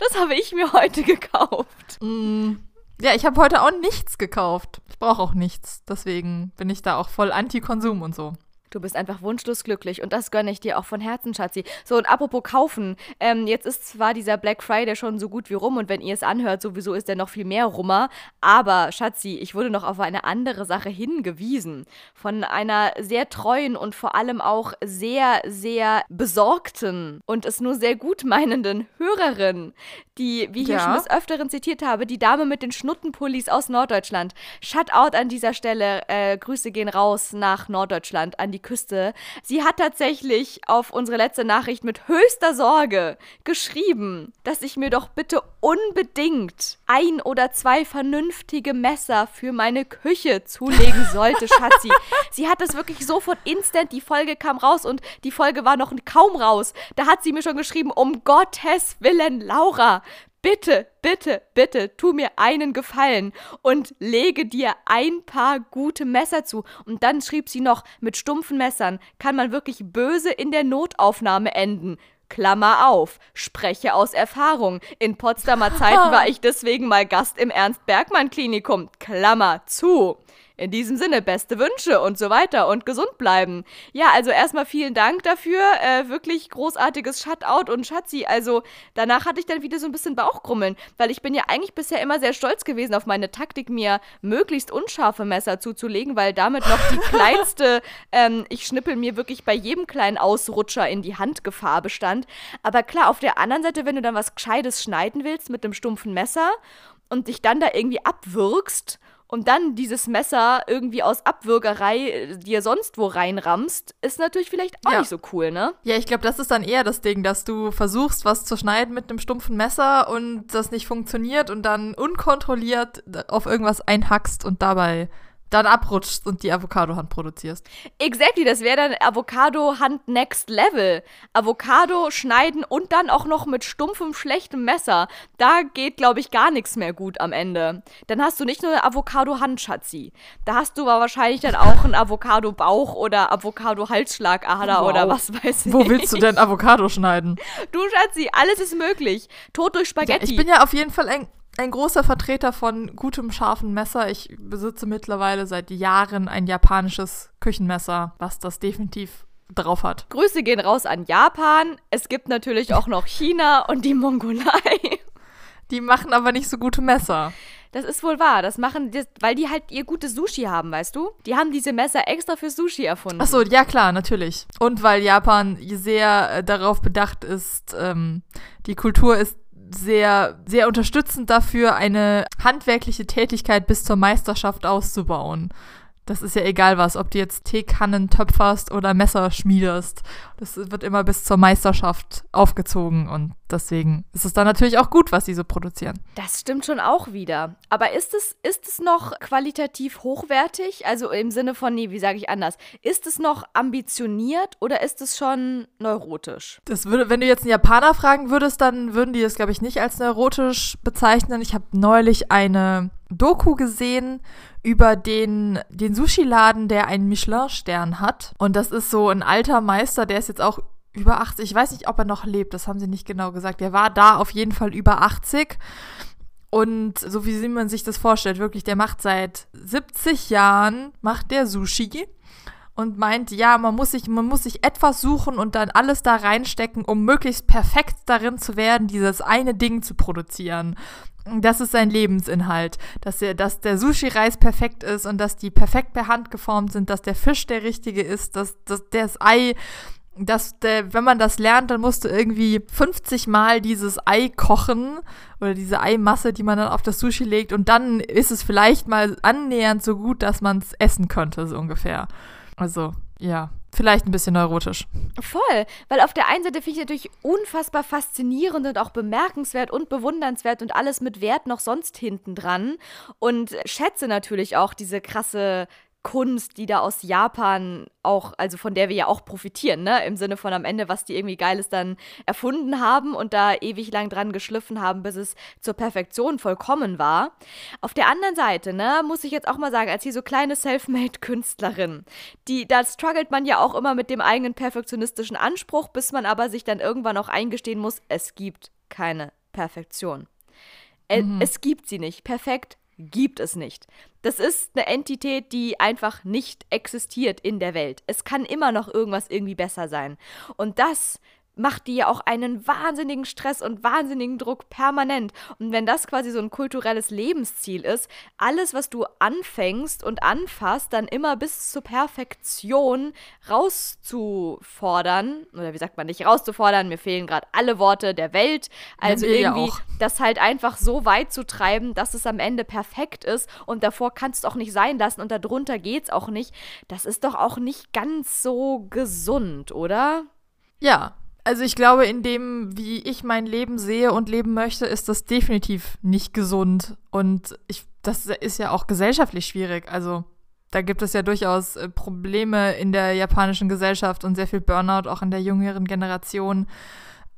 Das habe ich mir heute gekauft. Mm. Ja, ich habe heute auch nichts gekauft. Ich brauche auch nichts. Deswegen bin ich da auch voll Anti-Konsum und so. Du bist einfach wunschlos glücklich und das gönne ich dir auch von Herzen, Schatzi. So, und apropos kaufen, ähm, jetzt ist zwar dieser Black Friday schon so gut wie rum und wenn ihr es anhört, sowieso ist der noch viel mehr rummer, aber Schatzi, ich wurde noch auf eine andere Sache hingewiesen. Von einer sehr treuen und vor allem auch sehr, sehr besorgten und es nur sehr gut meinenden Hörerin, die, wie ich ja. schon des Öfteren zitiert habe, die Dame mit den Schnuttenpullis aus Norddeutschland. Shutout an dieser Stelle, äh, Grüße gehen raus nach Norddeutschland, an die Küste. Sie hat tatsächlich auf unsere letzte Nachricht mit höchster Sorge geschrieben, dass ich mir doch bitte unbedingt ein oder zwei vernünftige Messer für meine Küche zulegen sollte, Schatzi. sie hat das wirklich sofort instant, die Folge kam raus und die Folge war noch kaum raus. Da hat sie mir schon geschrieben, um Gottes Willen, Laura, bitte, bitte, bitte, tu mir einen Gefallen und lege dir ein paar gute Messer zu. Und dann schrieb sie noch, mit stumpfen Messern kann man wirklich böse in der Notaufnahme enden. Klammer auf, spreche aus Erfahrung. In Potsdamer Zeiten war ich deswegen mal Gast im Ernst-Bergmann-Klinikum. Klammer zu. In diesem Sinne, beste Wünsche und so weiter und gesund bleiben. Ja, also erstmal vielen Dank dafür. Äh, wirklich großartiges Shutout und Schatzi. Also danach hatte ich dann wieder so ein bisschen Bauchkrummeln, weil ich bin ja eigentlich bisher immer sehr stolz gewesen auf meine Taktik, mir möglichst unscharfe Messer zuzulegen, weil damit noch die kleinste, ähm, ich schnippel mir wirklich bei jedem kleinen Ausrutscher in die Handgefahr bestand. Aber klar, auf der anderen Seite, wenn du dann was Gescheites schneiden willst mit einem stumpfen Messer und dich dann da irgendwie abwürgst, und dann dieses Messer irgendwie aus Abwürgerei äh, dir sonst wo reinrammst, ist natürlich vielleicht auch ja. nicht so cool, ne? Ja, ich glaube, das ist dann eher das Ding, dass du versuchst, was zu schneiden mit einem stumpfen Messer und das nicht funktioniert und dann unkontrolliert auf irgendwas einhackst und dabei dann abrutschst und die Avocado-Hand produzierst. Exactly, das wäre dann Avocado-Hand Next Level. Avocado schneiden und dann auch noch mit stumpfem, schlechtem Messer. Da geht, glaube ich, gar nichts mehr gut am Ende. Dann hast du nicht nur eine Avocado-Hand, Schatzi. Da hast du aber wahrscheinlich dann auch einen Avocado-Bauch oder Avocado-Halsschlagader wow. oder was weiß ich. Wo willst du denn Avocado schneiden? Du, Schatzi, alles ist möglich. Tod durch Spaghetti. Ja, ich bin ja auf jeden Fall eng ein großer Vertreter von gutem, scharfen Messer. Ich besitze mittlerweile seit Jahren ein japanisches Küchenmesser, was das definitiv drauf hat. Grüße gehen raus an Japan. Es gibt natürlich auch noch China und die Mongolei. Die machen aber nicht so gute Messer. Das ist wohl wahr. Das machen, die, weil die halt ihr gutes Sushi haben, weißt du? Die haben diese Messer extra für Sushi erfunden. Ach so, ja klar, natürlich. Und weil Japan sehr äh, darauf bedacht ist, ähm, die Kultur ist sehr, sehr unterstützend dafür, eine handwerkliche Tätigkeit bis zur Meisterschaft auszubauen. Das ist ja egal was, ob du jetzt Teekannen töpferst oder Messer schmiedest. Das wird immer bis zur Meisterschaft aufgezogen und deswegen ist es dann natürlich auch gut, was sie so produzieren. Das stimmt schon auch wieder. Aber ist es, ist es noch qualitativ hochwertig? Also im Sinne von, nee, wie sage ich anders? Ist es noch ambitioniert oder ist es schon neurotisch? Das würde, wenn du jetzt einen Japaner fragen würdest, dann würden die das, glaube ich, nicht als neurotisch bezeichnen. Ich habe neulich eine Doku gesehen über den, den Sushi-Laden, der einen Michelin-Stern hat. Und das ist so ein alter Meister, der ist jetzt auch über 80. Ich weiß nicht, ob er noch lebt, das haben sie nicht genau gesagt. Der war da auf jeden Fall über 80. Und so wie man sich das vorstellt, wirklich, der macht seit 70 Jahren, macht der Sushi und meint, ja, man muss sich, man muss sich etwas suchen und dann alles da reinstecken, um möglichst perfekt darin zu werden, dieses eine Ding zu produzieren. Das ist sein Lebensinhalt, dass der, dass der Sushi-Reis perfekt ist und dass die perfekt per Hand geformt sind, dass der Fisch der richtige ist, dass, dass das Ei, dass der, wenn man das lernt, dann musst du irgendwie 50 Mal dieses Ei kochen oder diese Eimasse, die man dann auf das Sushi legt und dann ist es vielleicht mal annähernd so gut, dass man es essen könnte, so ungefähr. Also, ja, vielleicht ein bisschen neurotisch. Voll, weil auf der einen Seite finde ich natürlich unfassbar faszinierend und auch bemerkenswert und bewundernswert und alles mit Wert noch sonst hinten dran und schätze natürlich auch diese krasse Kunst, die da aus Japan auch, also von der wir ja auch profitieren, ne? Im Sinne von am Ende, was die irgendwie Geiles dann erfunden haben und da ewig lang dran geschliffen haben, bis es zur Perfektion vollkommen war. Auf der anderen Seite, ne, muss ich jetzt auch mal sagen, als hier so kleine Selfmade-Künstlerin, die, da struggelt man ja auch immer mit dem eigenen perfektionistischen Anspruch, bis man aber sich dann irgendwann auch eingestehen muss, es gibt keine Perfektion. Mhm. Es gibt sie nicht. Perfekt gibt es nicht. Das ist eine Entität, die einfach nicht existiert in der Welt. Es kann immer noch irgendwas irgendwie besser sein. Und das macht dir ja auch einen wahnsinnigen Stress und wahnsinnigen Druck permanent. Und wenn das quasi so ein kulturelles Lebensziel ist, alles, was du anfängst und anfasst, dann immer bis zur Perfektion rauszufordern, oder wie sagt man nicht rauszufordern, mir fehlen gerade alle Worte der Welt, also irgendwie ja das halt einfach so weit zu treiben, dass es am Ende perfekt ist und davor kannst du es auch nicht sein lassen und darunter geht's auch nicht. Das ist doch auch nicht ganz so gesund, oder? Ja, also ich glaube, in dem, wie ich mein Leben sehe und leben möchte, ist das definitiv nicht gesund. Und ich, das ist ja auch gesellschaftlich schwierig. Also da gibt es ja durchaus äh, Probleme in der japanischen Gesellschaft und sehr viel Burnout auch in der jüngeren Generation,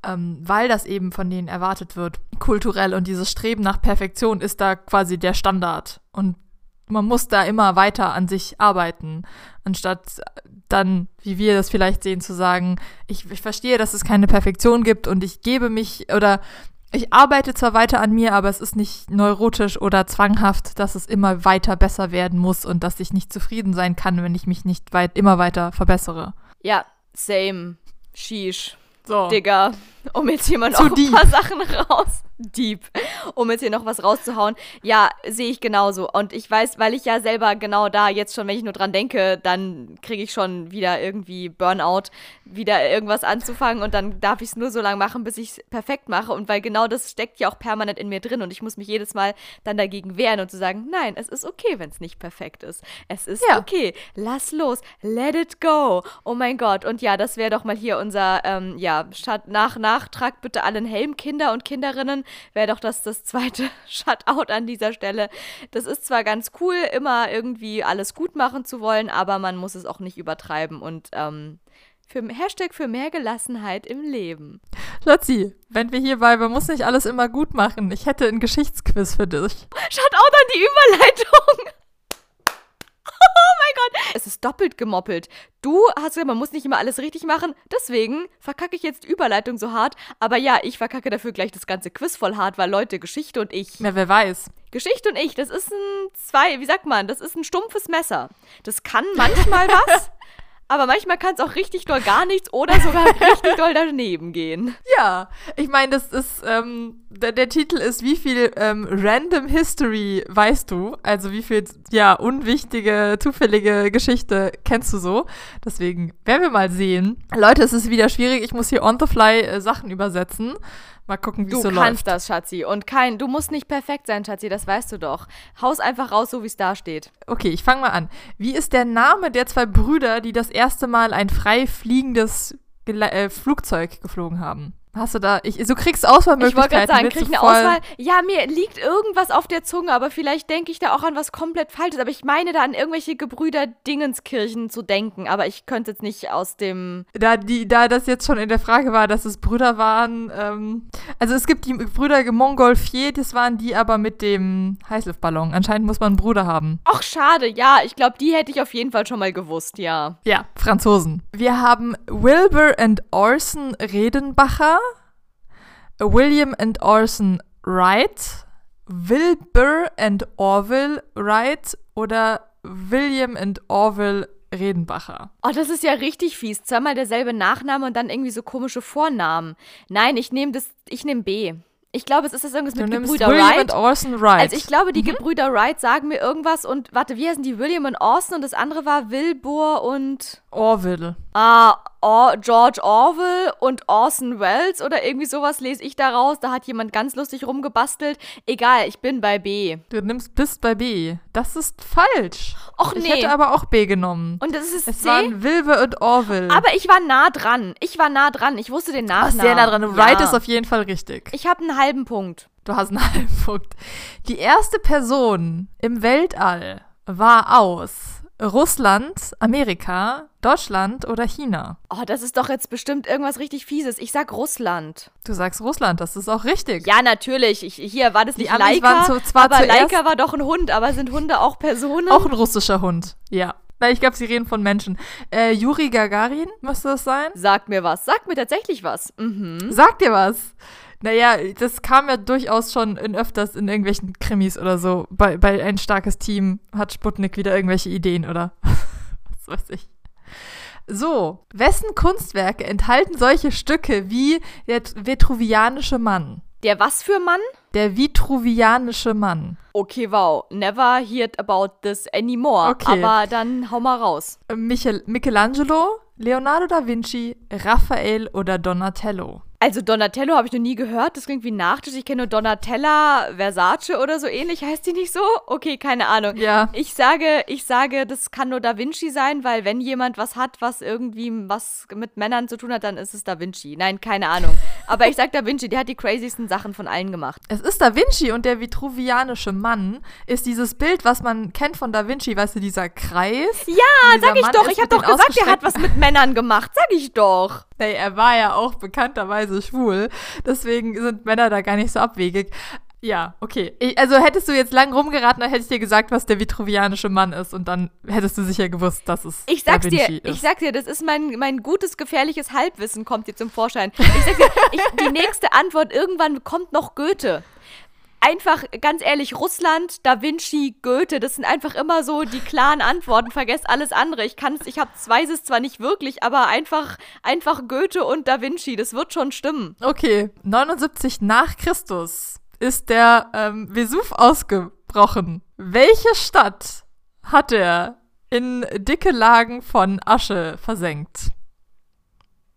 ähm, weil das eben von denen erwartet wird, kulturell. Und dieses Streben nach Perfektion ist da quasi der Standard. Und man muss da immer weiter an sich arbeiten, anstatt dann, wie wir das vielleicht sehen, zu sagen, ich, ich verstehe, dass es keine Perfektion gibt und ich gebe mich oder ich arbeite zwar weiter an mir, aber es ist nicht neurotisch oder zwanghaft, dass es immer weiter besser werden muss und dass ich nicht zufrieden sein kann, wenn ich mich nicht weit, immer weiter verbessere. Ja, same. Sheesh. So. Digga, um jetzt mal noch ein paar Sachen raus. Deep. Um jetzt hier noch was rauszuhauen. Ja, sehe ich genauso. Und ich weiß, weil ich ja selber genau da jetzt schon, wenn ich nur dran denke, dann kriege ich schon wieder irgendwie Burnout, wieder irgendwas anzufangen und dann darf ich es nur so lange machen, bis ich es perfekt mache. Und weil genau das steckt ja auch permanent in mir drin und ich muss mich jedes Mal dann dagegen wehren und zu sagen, nein, es ist okay, wenn es nicht perfekt ist. Es ist ja. okay. Lass los. Let it go. Oh mein Gott. Und ja, das wäre doch mal hier unser, ähm, ja, nach Nachtrag bitte allen Helmkinder und Kinderinnen. Wäre doch das das zweite Shutout an dieser Stelle. Das ist zwar ganz cool, immer irgendwie alles gut machen zu wollen, aber man muss es auch nicht übertreiben und ähm, für, Hashtag für mehr Gelassenheit im Leben. Schatzi, wenn wir hierbei, man muss nicht alles immer gut machen. Ich hätte ein Geschichtsquiz für dich. Schaut auch an die Überleitung. Oh Gott. Es ist doppelt gemoppelt. Du hast gesagt, man muss nicht immer alles richtig machen. Deswegen verkacke ich jetzt Überleitung so hart. Aber ja, ich verkacke dafür gleich das ganze Quiz voll hart, weil Leute, Geschichte und ich. Ja, wer weiß. Geschichte und ich, das ist ein zwei, wie sagt man, das ist ein stumpfes Messer. Das kann manchmal was. Aber manchmal kann es auch richtig doll gar nichts oder sogar richtig doll daneben gehen. Ja, ich meine, das ist, ähm, der, der, Titel ist, wie viel ähm, Random History weißt du? Also wie viel, ja, unwichtige, zufällige Geschichte kennst du so? Deswegen werden wir mal sehen. Leute, es ist wieder schwierig. Ich muss hier on the fly äh, Sachen übersetzen. Mal gucken, wie es so läuft. Du kannst das, Schatzi. Und kein, du musst nicht perfekt sein, Schatzi, das weißt du doch. Haus einfach raus, so wie es da steht. Okay, ich fange mal an. Wie ist der Name der zwei Brüder, die das erste Mal ein frei fliegendes Gele äh, Flugzeug geflogen haben? Hast du da, ich, so kriegst Auswahlmöglichkeiten. Ich wollte gerade sagen, krieg eine Auswahl. Ja, mir liegt irgendwas auf der Zunge, aber vielleicht denke ich da auch an was komplett Falsches. Aber ich meine da an irgendwelche Gebrüder Dingenskirchen zu denken, aber ich könnte jetzt nicht aus dem. Da, die, da das jetzt schon in der Frage war, dass es Brüder waren, ähm, also es gibt die Brüder Montgolfier, das waren die aber mit dem Heißluftballon. Anscheinend muss man einen Bruder haben. Ach, schade, ja, ich glaube, die hätte ich auf jeden Fall schon mal gewusst, ja. Ja, Franzosen. Wir haben Wilbur and Orson Redenbacher. William and Orson Wright, Wilbur and Orville Wright oder William and Orville Redenbacher. Oh, das ist ja richtig fies. Zweimal derselbe Nachname und dann irgendwie so komische Vornamen. Nein, ich nehme das, ich nehme B. Ich glaube, es ist das irgendwas du mit Gebrüder William Wright. and Orson Wright. Also ich glaube, die mhm. Gebrüder Wright sagen mir irgendwas und warte, wie heißen die? William und Orson und das andere war Wilbur und Orville. Ah, Or George Orwell und Orson Welles oder irgendwie sowas lese ich daraus. Da hat jemand ganz lustig rumgebastelt. Egal, ich bin bei B. Du nimmst bist bei B. Das ist falsch. Och ich nee. Ich hätte aber auch B genommen. Und das ist es C? waren Wilbur und Orville. Aber ich war nah dran. Ich war nah dran. Ich wusste den Nachnamen. Ach, sehr nah dran. Ja. Wright ist auf jeden Fall richtig. Ich habe einen halben Punkt. Du hast einen halben Punkt. Die erste Person im Weltall war aus Russland, Amerika, Deutschland oder China? Oh, das ist doch jetzt bestimmt irgendwas richtig Fieses. Ich sag Russland. Du sagst Russland, das ist auch richtig. Ja, natürlich. Ich, hier war das Die nicht Laika, waren zu, zwar aber Laika war doch ein Hund. Aber sind Hunde auch Personen? auch ein russischer Hund, ja. Weil ich glaube, sie reden von Menschen. Äh, Juri Gagarin müsste das sein? Sagt mir was. Sagt mir tatsächlich was. Mhm. Sagt dir was? Naja, das kam ja durchaus schon in öfters in irgendwelchen Krimis oder so. Bei, bei ein starkes Team hat Sputnik wieder irgendwelche Ideen oder was weiß ich. So, wessen Kunstwerke enthalten solche Stücke wie der Vitruvianische Mann? Der was für Mann? Der Vitruvianische Mann. Okay, wow. Never heard about this anymore. Okay. Aber dann hau mal raus. Michel Michelangelo, Leonardo da Vinci, Raphael oder Donatello? Also Donatello habe ich noch nie gehört. Das klingt wie ein Nachtisch. Ich kenne nur Donatella Versace oder so ähnlich. Heißt die nicht so? Okay, keine Ahnung. Ja. Ich sage, ich sage, das kann nur Da Vinci sein, weil wenn jemand was hat, was irgendwie was mit Männern zu tun hat, dann ist es Da Vinci. Nein, keine Ahnung. Aber ich sag Da Vinci, der hat die crazysten Sachen von allen gemacht. Es ist Da Vinci und der vitruvianische Mann ist dieses Bild, was man kennt von Da Vinci, weißt du, dieser Kreis. Ja, sag ich Mann doch. Ich habe doch gesagt, der hat was mit Männern gemacht. Sag ich doch. Nee, er war ja auch bekannterweise schwul. Deswegen sind Männer da gar nicht so abwegig. Ja, okay. Ich, also hättest du jetzt lang rumgeraten, dann hätte ich dir gesagt, was der vitruvianische Mann ist. Und dann hättest du sicher gewusst, dass es Ich sag's dir, ist. ich sag's dir, das ist mein, mein gutes, gefährliches Halbwissen kommt hier zum Vorschein. Ich sag dir, ich, die nächste Antwort, irgendwann kommt noch Goethe. Einfach, ganz ehrlich, Russland, Da Vinci, Goethe, das sind einfach immer so die klaren Antworten. Vergesst alles andere. Ich kann's, ich hab's, weiß es zwar nicht wirklich, aber einfach, einfach Goethe und Da Vinci, das wird schon stimmen. Okay, 79 nach Christus ist der ähm, Vesuv ausgebrochen. Welche Stadt hat er in dicke Lagen von Asche versenkt?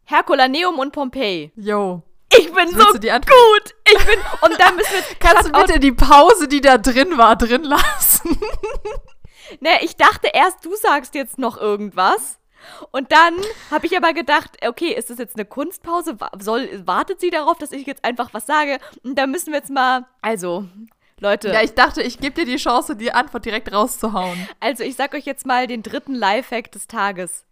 Herkulaneum und Pompeji. Yo. Ich bin so gut. Ich bin, und dann müssen wir Kannst du bitte die Pause, die da drin war, drin lassen? Ne, ich dachte erst, du sagst jetzt noch irgendwas. Und dann habe ich aber gedacht, okay, ist das jetzt eine Kunstpause? Soll, wartet sie darauf, dass ich jetzt einfach was sage? Und da müssen wir jetzt mal. Also, Leute, Ja, ich dachte, ich gebe dir die Chance, die Antwort direkt rauszuhauen. also ich sag euch jetzt mal den dritten Lifehack des Tages.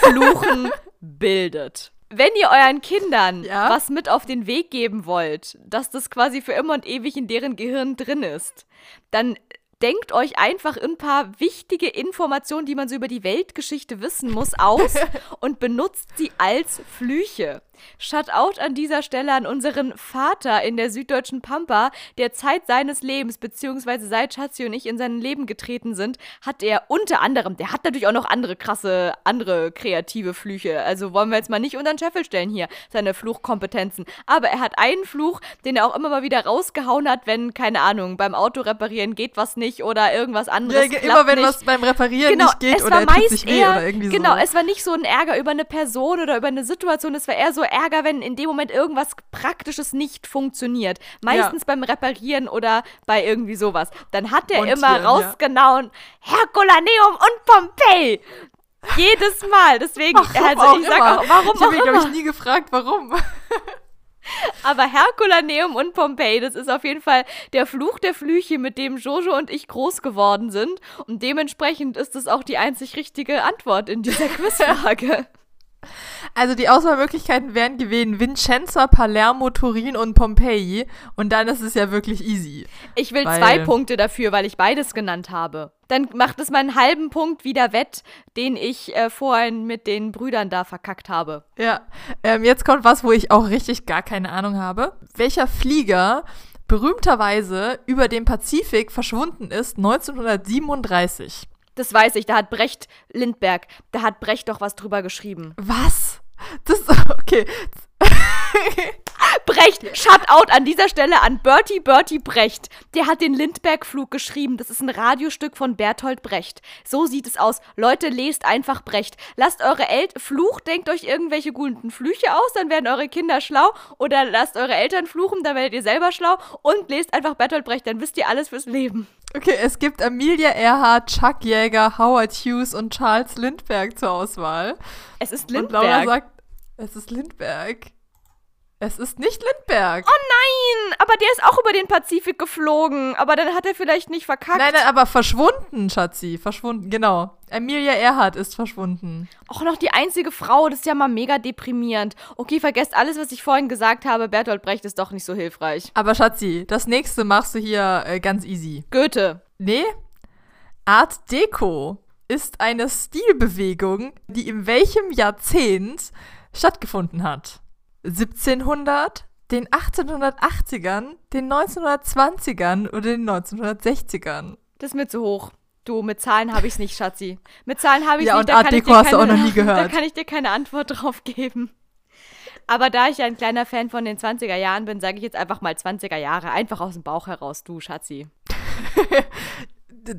Fluchen bildet. Wenn ihr euren Kindern Ja? was mit auf den Weg geben wollt, dass das quasi für immer und ewig in deren Gehirn drin ist, dann denkt euch einfach ein paar wichtige Informationen, die man so über die Weltgeschichte wissen muss, aus und benutzt sie als Flüche. Shoutout an dieser Stelle an unseren Vater in der süddeutschen Pampa, der Zeit seines Lebens, beziehungsweise seit Schatzi und ich in sein Leben getreten sind, hat er unter anderem, der hat natürlich auch noch andere krasse, andere kreative Flüche. Also wollen wir jetzt mal nicht unter den Scheffel stellen hier, seine Fluchkompetenzen. Aber er hat einen Fluch, den er auch immer mal wieder rausgehauen hat, wenn, keine Ahnung, beim Auto reparieren geht was nicht oder irgendwas anderes. Ja, immer wenn nicht. was beim Reparieren genau, nicht geht es oder war meist sich eher, oder irgendwie Genau, so. es war nicht so ein Ärger über eine Person oder über eine Situation, es war eher so Ärger, wenn in dem Moment irgendwas Praktisches nicht funktioniert. Meistens beim Reparieren oder bei irgendwie sowas. Dann hat er immer ja. rausgenauen, Herculaneum und Pompeii. Jedes Mal. Deswegen, Warum also ich sag immer. auch, warum ich habe auch mich, ich, nie gefragt, warum. Aber Herculaneum und Pompeii, das ist auf jeden Fall der Fluch der Flüche, mit dem Jojo und ich groß geworden sind. Und dementsprechend ist es auch die einzig richtige Antwort in dieser Quizfrage. Also die Auswahlmöglichkeiten wären gewesen Vincenza, Palermo, Turin und Pompeji. Und dann ist es ja wirklich easy. Ich will zwei Punkte dafür, weil ich beides genannt habe. Dann macht es meinen halben Punkt wieder wett, den ich äh, vorhin mit den Brüdern da verkackt habe. Ja, ähm, jetzt kommt was, wo ich auch richtig gar keine Ahnung habe. Welcher Flieger berühmterweise über dem Pazifik verschwunden ist 1937? Das weiß ich, da hat Brecht Lindberg, da hat Brecht doch was drüber geschrieben. Was? Das, okay. Brecht, Shoutout an dieser Stelle an Bertie Bertie Brecht. Der hat den Lindbergh-Flug geschrieben. Das ist ein Radiostück von Bertolt Brecht. So sieht es aus. Leute, lest einfach Brecht. Lasst eure Eltern, flucht, denkt euch irgendwelche guten Flüche aus, dann werden eure Kinder schlau. Oder lasst eure Eltern fluchen, dann werdet ihr selber schlau. Und lest einfach Bertolt Brecht, dann wisst ihr alles fürs Leben. Okay, es gibt Amelia Earhart, Chuck Yeager, Howard Hughes und Charles Lindbergh zur Auswahl. Es ist Und Laura Lindbergh. sagt, es ist Lindbergh. Es ist nicht Lindbergh. Oh nein, aber der ist auch über den Pazifik geflogen. Aber dann hat er vielleicht nicht verkackt. Nein, nein, aber verschwunden, Schatzi. Verschwunden, genau. Amelia Earhart ist verschwunden. Auch noch die einzige Frau, das ist ja mal mega deprimierend. Okay, vergesst alles, was ich vorhin gesagt habe. Bertolt Brecht ist doch nicht so hilfreich. Aber Schatzi, das nächste machst du hier äh, ganz easy. Goethe. Nee? Art Deco ist eine Stilbewegung, die in welchem Jahrzehnt stattgefunden hat? 1700, den 1880ern, den 1920ern oder den 1960ern? Das ist mir zu hoch. Du, mit Zahlen habe ich es nicht, Schatzi. Mit Zahlen habe ich Ja, nicht. und da Art Deco hast du auch noch nie gehört. Da kann ich dir keine Antwort drauf geben. Aber da ich ja ein kleiner Fan von den 20er Jahren bin, sage ich jetzt einfach mal 20er Jahre. Einfach aus dem Bauch heraus, du, Schatzi.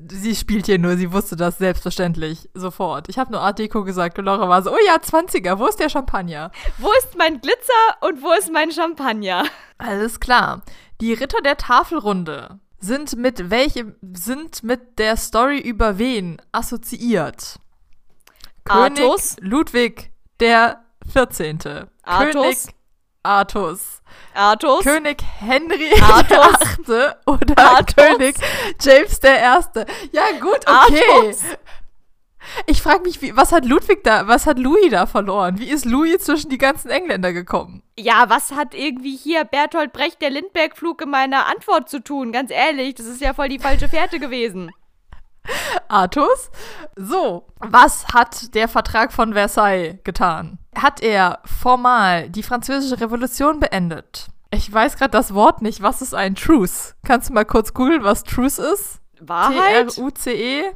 Sie spielt hier nur, sie wusste das selbstverständlich sofort. Ich habe nur Art Deco gesagt und Laura war so, oh ja, 20er, wo ist der Champagner? Wo ist mein Glitzer und wo ist mein Champagner? Alles klar. Die Ritter der Tafelrunde sind mit welchem, sind mit der Story über wen assoziiert? Artus? König Ludwig der 14. Artus? König Artus. Artus? König Henry Artus? VIII. oder Artus? König James der Erste. Ja, gut, okay. Artus? Ich frage mich, wie, was hat Ludwig da, was hat Louis da verloren? Wie ist Louis zwischen die ganzen Engländer gekommen? Ja, was hat irgendwie hier Bertolt Brecht, der Lindbergh-Flug in meiner Antwort zu tun? Ganz ehrlich, das ist ja voll die falsche Fährte gewesen. Artus. So, was hat der Vertrag von Versailles getan? Hat er formal die französische Revolution beendet? Ich weiß gerade das Wort nicht. Was ist ein Truce? Kannst du mal kurz googeln, was Truce ist? Wahrheit? T-R-U-C-E?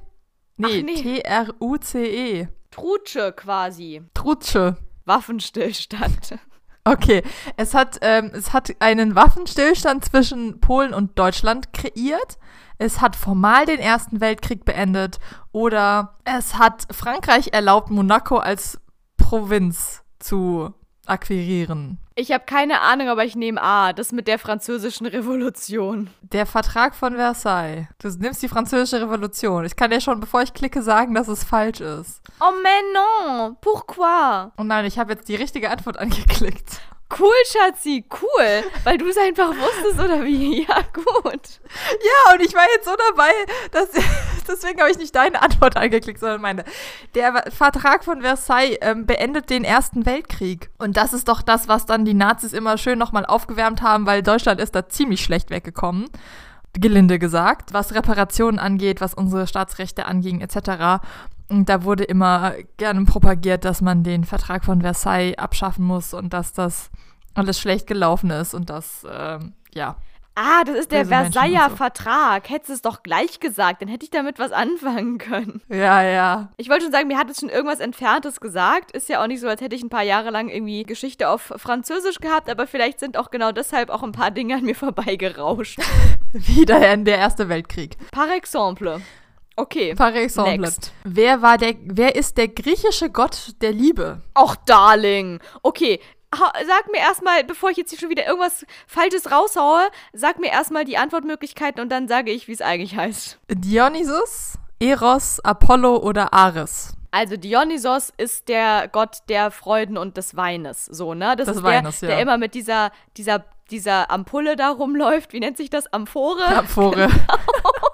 Nee, nee. T-R-U-C-E. Trutsche quasi. Trutsche. Waffenstillstand. Okay, es hat, ähm, es hat einen Waffenstillstand zwischen Polen und Deutschland kreiert. Es hat formal den Ersten Weltkrieg beendet oder es hat Frankreich erlaubt, Monaco als Provinz zu akquirieren. Ich habe keine Ahnung, aber ich nehme A. Das mit der französischen Revolution. Der Vertrag von Versailles. Du nimmst die französische Revolution. Ich kann dir schon, bevor ich klicke, sagen, dass es falsch ist. Oh mais non. Pourquoi? Oh nein, ich habe jetzt die richtige Antwort angeklickt. Cool, Schatzi, cool. Weil du es einfach wusstest, oder wie? Ja, gut. Ja, und ich war jetzt so dabei, dass, deswegen habe ich nicht deine Antwort angeklickt, sondern meine. Der Vertrag von Versailles ähm, beendet den Ersten Weltkrieg. Und das ist doch das, was dann die Nazis immer schön nochmal aufgewärmt haben, weil Deutschland ist da ziemlich schlecht weggekommen. gelinde gesagt, was Reparationen angeht, was unsere Staatsrechte anging, etc. Und da wurde immer gerne propagiert, dass man den Vertrag von Versailles abschaffen muss und dass das alles schlecht gelaufen ist und dass, ähm, ja. Ah, das ist der Versailler so. Vertrag. Hättest du es doch gleich gesagt, dann hätte ich damit was anfangen können. Ja, ja. Ich wollte schon sagen, mir hat es schon irgendwas Entferntes gesagt. Ist ja auch nicht so, als hätte ich ein paar Jahre lang irgendwie Geschichte auf Französisch gehabt, aber vielleicht sind auch genau deshalb auch ein paar Dinge an mir vorbeigerauscht. Wieder in der Erste Weltkrieg. Par exemple. Okay. Par exemple. Next. Wer war der, wer ist der griechische Gott der Liebe? Och, Darling. Okay. Ha- Sag mir erstmal, bevor ich jetzt hier schon wieder irgendwas Falsches raushaue, sag mir erstmal die Antwortmöglichkeiten und dann sage ich, wie es eigentlich heißt. Dionysus, Eros, Apollo oder Ares? Also Dionysos ist der Gott der Freuden und des Weines, so, ne? Das Des ist Weines, der, ja. der immer mit dieser, dieser, dieser Ampulle da rumläuft. Wie nennt sich das? Amphore? Amphore.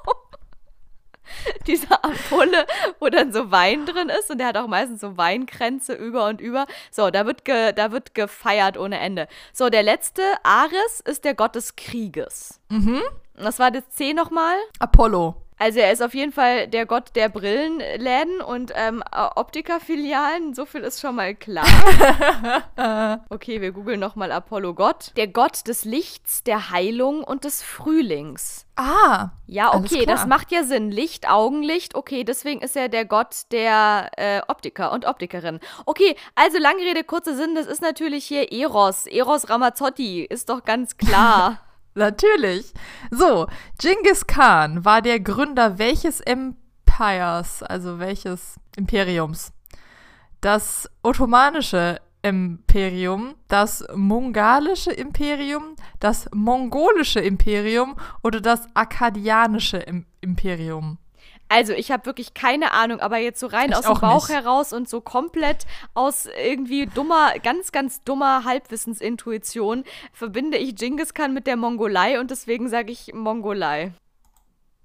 Diese Ampulle, wo dann so Wein drin ist und der hat auch meistens so Weinkränze über und über. So, da wird, ge, da wird gefeiert ohne Ende. So, der letzte, Ares, ist der Gott des Krieges. Mhm. Was war das C nochmal? Apollo. Also er ist auf jeden Fall der Gott der Brillenläden und ähm, Optikerfilialen. So viel ist schon mal klar. okay, wir googeln nochmal Apollo Gott. Der Gott des Lichts, der Heilung und des Frühlings. Ah. Ja, okay, das macht ja Sinn. Licht, Augenlicht, okay, deswegen ist er der Gott der äh, Optiker und Optikerin. Okay, also lange Rede, kurzer Sinn, das ist natürlich hier Eros. Eros Ramazzotti, ist doch ganz klar. Natürlich. So, Genghis Khan war der Gründer welches Empires, also welches Imperiums? Das ottomanische Imperium, das mongalische Imperium, das mongolische Imperium oder das akkadianische Im Imperium? Also, ich habe wirklich keine Ahnung, aber jetzt so rein Ich aus dem auch Bauch nicht. heraus und so komplett aus irgendwie dummer, ganz, ganz dummer Halbwissensintuition verbinde ich Genghis Khan mit der Mongolei und deswegen sage ich Mongolei.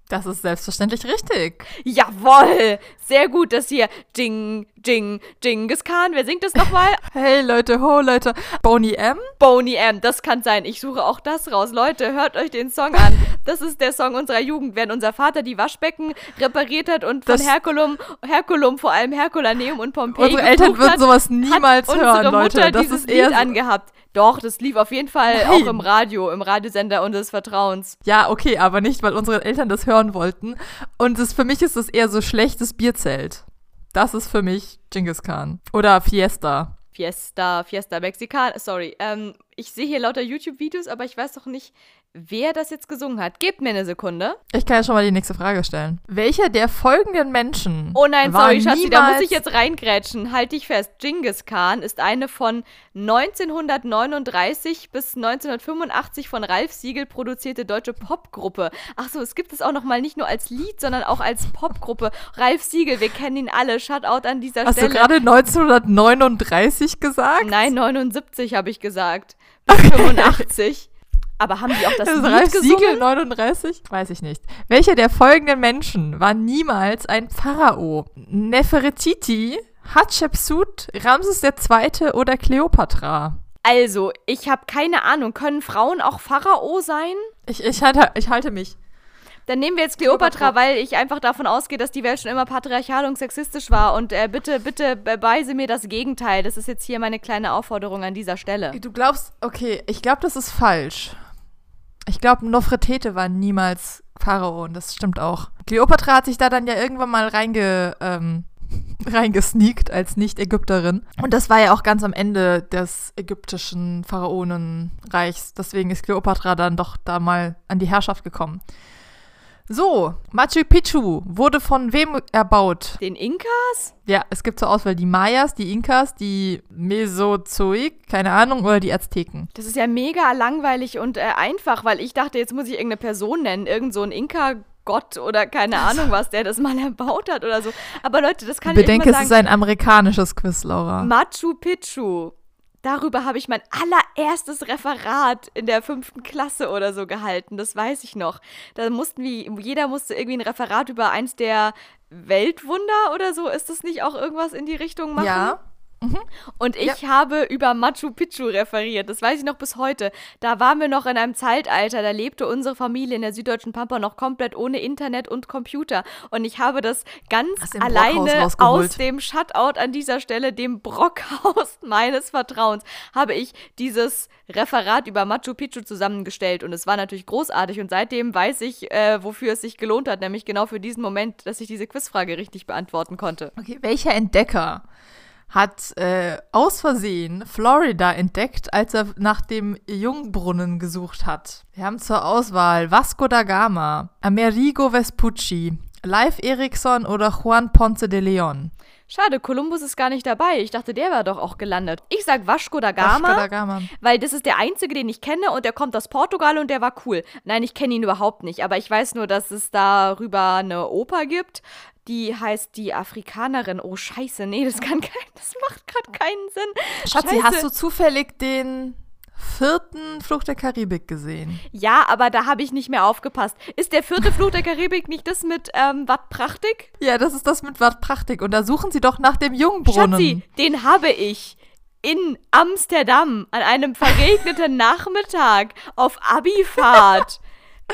Das ist selbstverständlich richtig. Jawoll! Sehr gut, dass hier Jing, Jing, Genghis Khan. Wer singt das nochmal? Hey Leute, ho Leute. Boney M. Boney M. Das kann sein. Ich suche auch das raus. Leute, hört euch den Song an. Das ist der Song unserer Jugend, wenn unser Vater die Waschbecken repariert hat und von Das- Herkulum, Herkulum, vor allem Herkulaneum und Pompeji Unsere Eltern würden hat, sowas niemals hören, Leute. Mutter Das dieses ist eher Lied angehabt. Doch, das lief auf jeden Fall Nein. auch im Radio, im Radiosender unseres Vertrauens. Ja, okay, aber nicht, weil unsere Eltern das hören wollten. Und es, für mich ist es eher so schlechtes Bierzelt. Das ist für mich Genghis Khan. Oder Fiesta. Fiesta, Fiesta Mexican, sorry. Ähm, ich sehe hier lauter YouTube-Videos, aber ich weiß doch nicht, wer das jetzt gesungen hat. Gebt mir eine Sekunde. Ich kann ja schon mal die nächste Frage stellen. Welcher der folgenden Menschen Oh nein, war sorry, Schatzi, da muss ich jetzt reingrätschen. Halt dich fest. Genghis Khan ist eine von 1939 bis 1985 von Ralf Siegel produzierte deutsche Popgruppe. Ach so, es gibt es auch noch mal nicht nur als Lied, sondern auch als Popgruppe. Ralf Siegel, wir kennen ihn alle. Shoutout an dieser Hast du Stelle. gerade 1939 gesagt? Nein, 79 habe ich gesagt. Bis 85. Aber haben die auch das, Das Lied Ralf gesungen? Siegel 39? Weiß ich nicht. Welcher der folgenden Menschen war niemals ein Pharao? Nefertiti, Hatschepsut, Ramses II. oder Kleopatra? Also, ich habe keine Ahnung. Können Frauen auch Pharao sein? Ich, ich, halte, ich halte mich. Dann nehmen wir jetzt Kleopatra, weil ich einfach davon ausgehe, dass die Welt schon immer patriarchal und sexistisch war. Und äh, bitte, bitte beweise mir das Gegenteil. Das ist jetzt hier meine kleine Aufforderung an dieser Stelle. Du glaubst, okay, ich glaube, das ist falsch. Ich glaube, Nofretete war niemals Pharao und das stimmt auch. Kleopatra hat sich da dann ja irgendwann mal reinge, ähm, reingesneakt als Nicht-Ägypterin. Und das war ja auch ganz am Ende des ägyptischen Pharaonenreichs. Deswegen ist Kleopatra dann doch da mal an die Herrschaft gekommen. So, Machu Picchu wurde von wem erbaut? Den Inkas? Ja, es gibt zur Auswahl die Mayas, die Inkas, die Mesozoik, keine Ahnung, oder die Azteken. Das ist ja mega langweilig und äh, einfach, weil ich dachte, jetzt muss ich irgendeine Person nennen. Irgend so ein Inka-Gott oder keine Ahnung was, der das mal erbaut hat oder so. Aber Leute, das kann Bedenke, ich es euch ist ein amerikanisches Quiz, Laura. Machu Picchu. Darüber habe ich mein allererstes Referat in der fünften Klasse oder so gehalten. Das weiß ich noch. Da mussten wir, jeder musste irgendwie ein Referat über eins der Weltwunder oder so. Ist das nicht auch irgendwas in die Richtung machen? Ja. Und ich habe über Machu Picchu referiert. Das weiß ich noch bis heute. Da waren wir noch in einem Zeitalter. Da lebte unsere Familie in der süddeutschen Pampa noch komplett ohne Internet und Computer. Und ich habe das ganz Hast alleine aus dem Shutout an dieser Stelle, dem Brockhaus meines Vertrauens, habe ich dieses Referat über Machu Picchu zusammengestellt. Und es war natürlich großartig. Und seitdem weiß ich, äh, wofür es sich gelohnt hat. Nämlich genau für diesen Moment, dass ich diese Quizfrage richtig beantworten konnte. Okay, welcher Entdecker hat äh, aus Versehen Florida entdeckt, als er nach dem Jungbrunnen gesucht hat? Wir haben zur Auswahl Vasco da Gama, Amerigo Vespucci, Leif Erikson oder Juan Ponce de Leon. Schade, Kolumbus ist gar nicht dabei. Ich dachte, der wäre doch auch gelandet. Ich sag Vasco da Gama. Vasco da Gama. Weil das ist der einzige, den ich kenne und der kommt aus Portugal und der war cool. Nein, ich kenne ihn überhaupt nicht, aber ich weiß nur, dass es darüber eine Oper gibt. Die heißt die Afrikanerin. Oh, scheiße, nee, das kann kein, das macht gerade keinen Sinn. Schatzi, Scheiße. hast du zufällig den vierten Fluch der Karibik gesehen? Ja, aber da habe ich nicht mehr aufgepasst. Ist der vierte Fluch der Karibik nicht das mit ähm, Wat Prachtig? Ja, das ist das mit Wat Prachtig. Und da suchen sie doch nach dem Jungbrunnen. Schatzi, den habe ich in Amsterdam an einem verregneten Nachmittag auf Abifahrt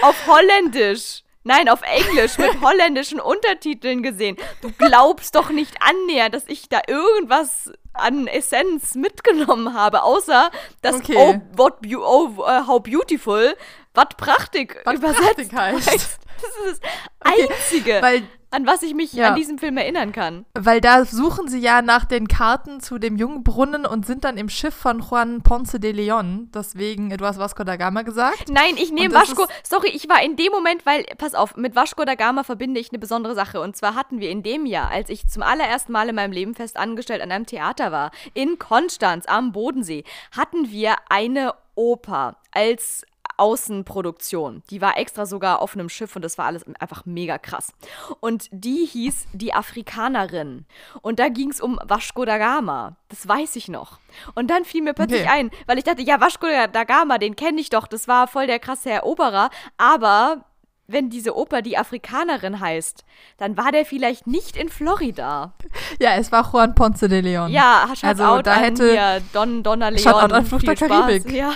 auf Holländisch. Nein, auf Englisch mit holländischen Untertiteln gesehen. Du glaubst doch nicht annähernd, dass ich da irgendwas an Essenz mitgenommen habe, außer dass Okay. oh, what oh, äh, how beautiful, wat prachtig Wat übersetzt prachtig heißt. Das ist das Einzige, Weil an was ich mich Ja. an diesem Film erinnern kann. Weil da suchen sie ja nach den Karten zu dem Jungbrunnen und sind dann im Schiff von Juan Ponce de Leon. Deswegen, du hast Vasco da Gama gesagt. Nein, ich nehme Vasco. Sorry, ich war in dem Moment, weil, pass auf, mit Vasco da Gama verbinde ich eine besondere Sache. Und zwar hatten wir in dem Jahr, als ich zum allerersten Mal in meinem Leben fest angestellt an einem Theater war, in Konstanz am Bodensee, hatten wir eine Oper als Außenproduktion. Die war extra sogar auf einem Schiff und das war alles einfach mega krass. Und die hieß Die Afrikanerin. Und da ging es um Vasco da Gama. Das weiß ich noch. Und dann fiel mir plötzlich Okay. ein, weil ich dachte, ja, Vasco da Gama, den kenne ich doch. Das war voll der krasse Eroberer. Aber wenn diese Oper Die Afrikanerin heißt, dann war der vielleicht nicht in Florida. Ja, es war Juan Ponce de Leon. Ja, Shoutout Also, da an hätte- Don Donna Leon. Shoutout an Fluch Viel der. Karibik. Ja.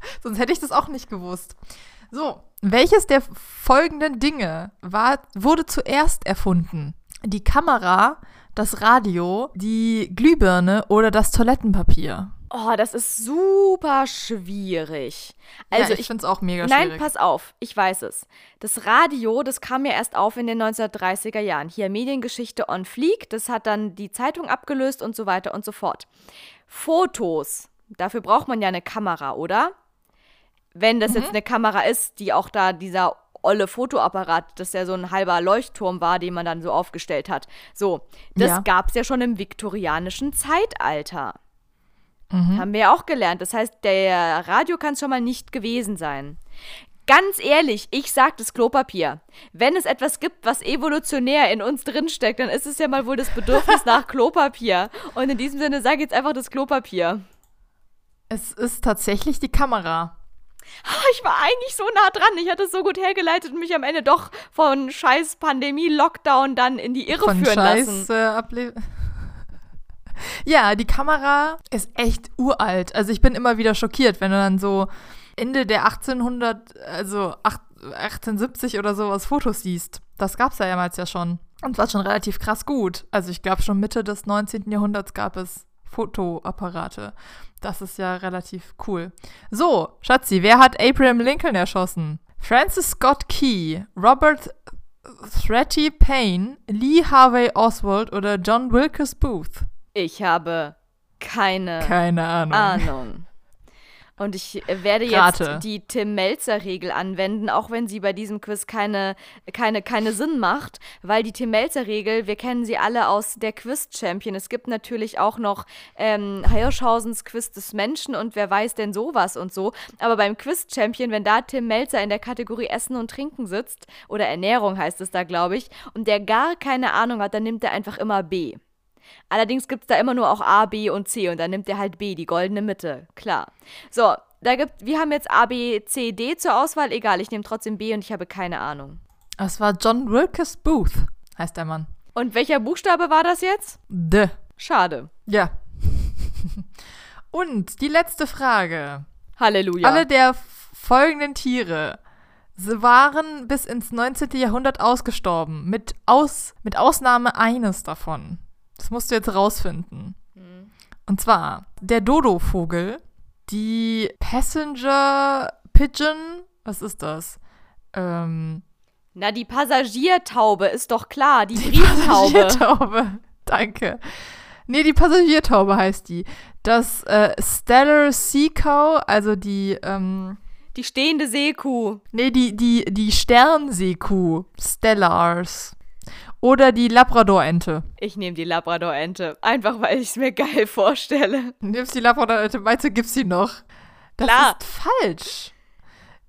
Sonst hätte ich das auch nicht gewusst. So, welches der folgenden Dinge war, wurde zuerst erfunden? Die Kamera, das Radio, die Glühbirne oder das Toilettenpapier? Oh, das ist super schwierig. Also ja, ich, finde es auch mega Nein, schwierig. pass auf, ich weiß es. Das Radio, das kam ja erst auf in den 1930er Jahren. Hier Mediengeschichte on Fleek, das hat dann die Zeitung abgelöst und so weiter und so fort. Fotos, dafür braucht man ja eine Kamera, oder? Wenn das Mhm. jetzt eine Kamera ist, die auch da dieser olle Fotoapparat, das ja so ein halber Leuchtturm war, den man dann so aufgestellt hat. So, das Ja. gab's ja schon im viktorianischen Zeitalter. Mhm. Haben wir ja auch gelernt. Das heißt, der Radio kann es schon mal nicht gewesen sein. Ganz ehrlich, ich sag das Klopapier. Wenn es etwas gibt, was evolutionär in uns drinsteckt, dann ist es ja mal wohl das Bedürfnis nach Klopapier. Und in diesem Sinne sage ich jetzt einfach das Klopapier. es ist tatsächlich die Kamera. Ah, Ich war eigentlich so nah dran. Ich hatte es so gut hergeleitet und mich am Ende doch von scheiß Pandemie-Lockdown dann in die Irre Von führen Scheiß lassen. äh, able Ja, die Kamera ist echt uralt. Also ich bin immer wieder schockiert, wenn du dann so Ende der 1800, also acht- 1870 oder sowas Fotos siehst. Das gab's ja damals ja schon. Und war schon relativ krass gut. Also ich glaube schon Mitte des 19. Jahrhunderts gab es Fotoapparate. Das ist ja relativ cool. So, Schatzi, wer hat Abraham Lincoln erschossen? Francis Scott Key, Robert Thretty Payne, Lee Harvey Oswald oder John Wilkes Booth? Ich habe keine Keine Ahnung. Ahnung. Und ich äh, werde jetzt Rate. die Tim Melzer-Regel anwenden, auch wenn sie bei diesem Quiz keine, keine, keine Sinn macht, weil die Tim Melzer-Regel, wir kennen sie alle aus der Quiz-Champion. Es gibt natürlich auch noch ähm, Hirschhausens Quiz des Menschen und wer weiß denn sowas und so. Aber beim Quiz-Champion, wenn da Tim Melzer in der Kategorie Essen und Trinken sitzt, oder Ernährung heißt es da, glaube ich, und der gar keine Ahnung hat, dann nimmt er einfach immer B. Allerdings gibt es da immer nur auch A, B und C und dann nimmt er halt B, die goldene Mitte. Klar. So, da gibt, wir haben jetzt A, B, C, D zur Auswahl. Egal, ich nehme trotzdem B und ich habe keine Ahnung. Das war John Wilkes Booth, heißt der Mann. Und welcher Buchstabe war das jetzt? D. Schade. Ja. Und die letzte Frage. Halleluja. Alle der folgenden Tiere sie waren bis ins 19. Jahrhundert ausgestorben, mit, Aus, mit Ausnahme eines davon. Das musst du jetzt rausfinden. Mhm. Und zwar der Dodo-Vogel, die Passenger Pigeon, was ist das? Ähm, Na, die Passagiertaube ist doch klar, die, die Brieftaube. Passagiertaube, danke. Nee, die Passagiertaube heißt die. Das äh, Stellar Sea Cow, also die, ähm, Die stehende Seekuh. Nee, die, die, die Sternseekuh. Stellars. Oder die Labradorente. Ich nehme die Labradorente. Einfach, weil ich es mir geil vorstelle. Du nimmst die Labradorente, meinst du, gibt's sie noch? Das Klar. ist falsch.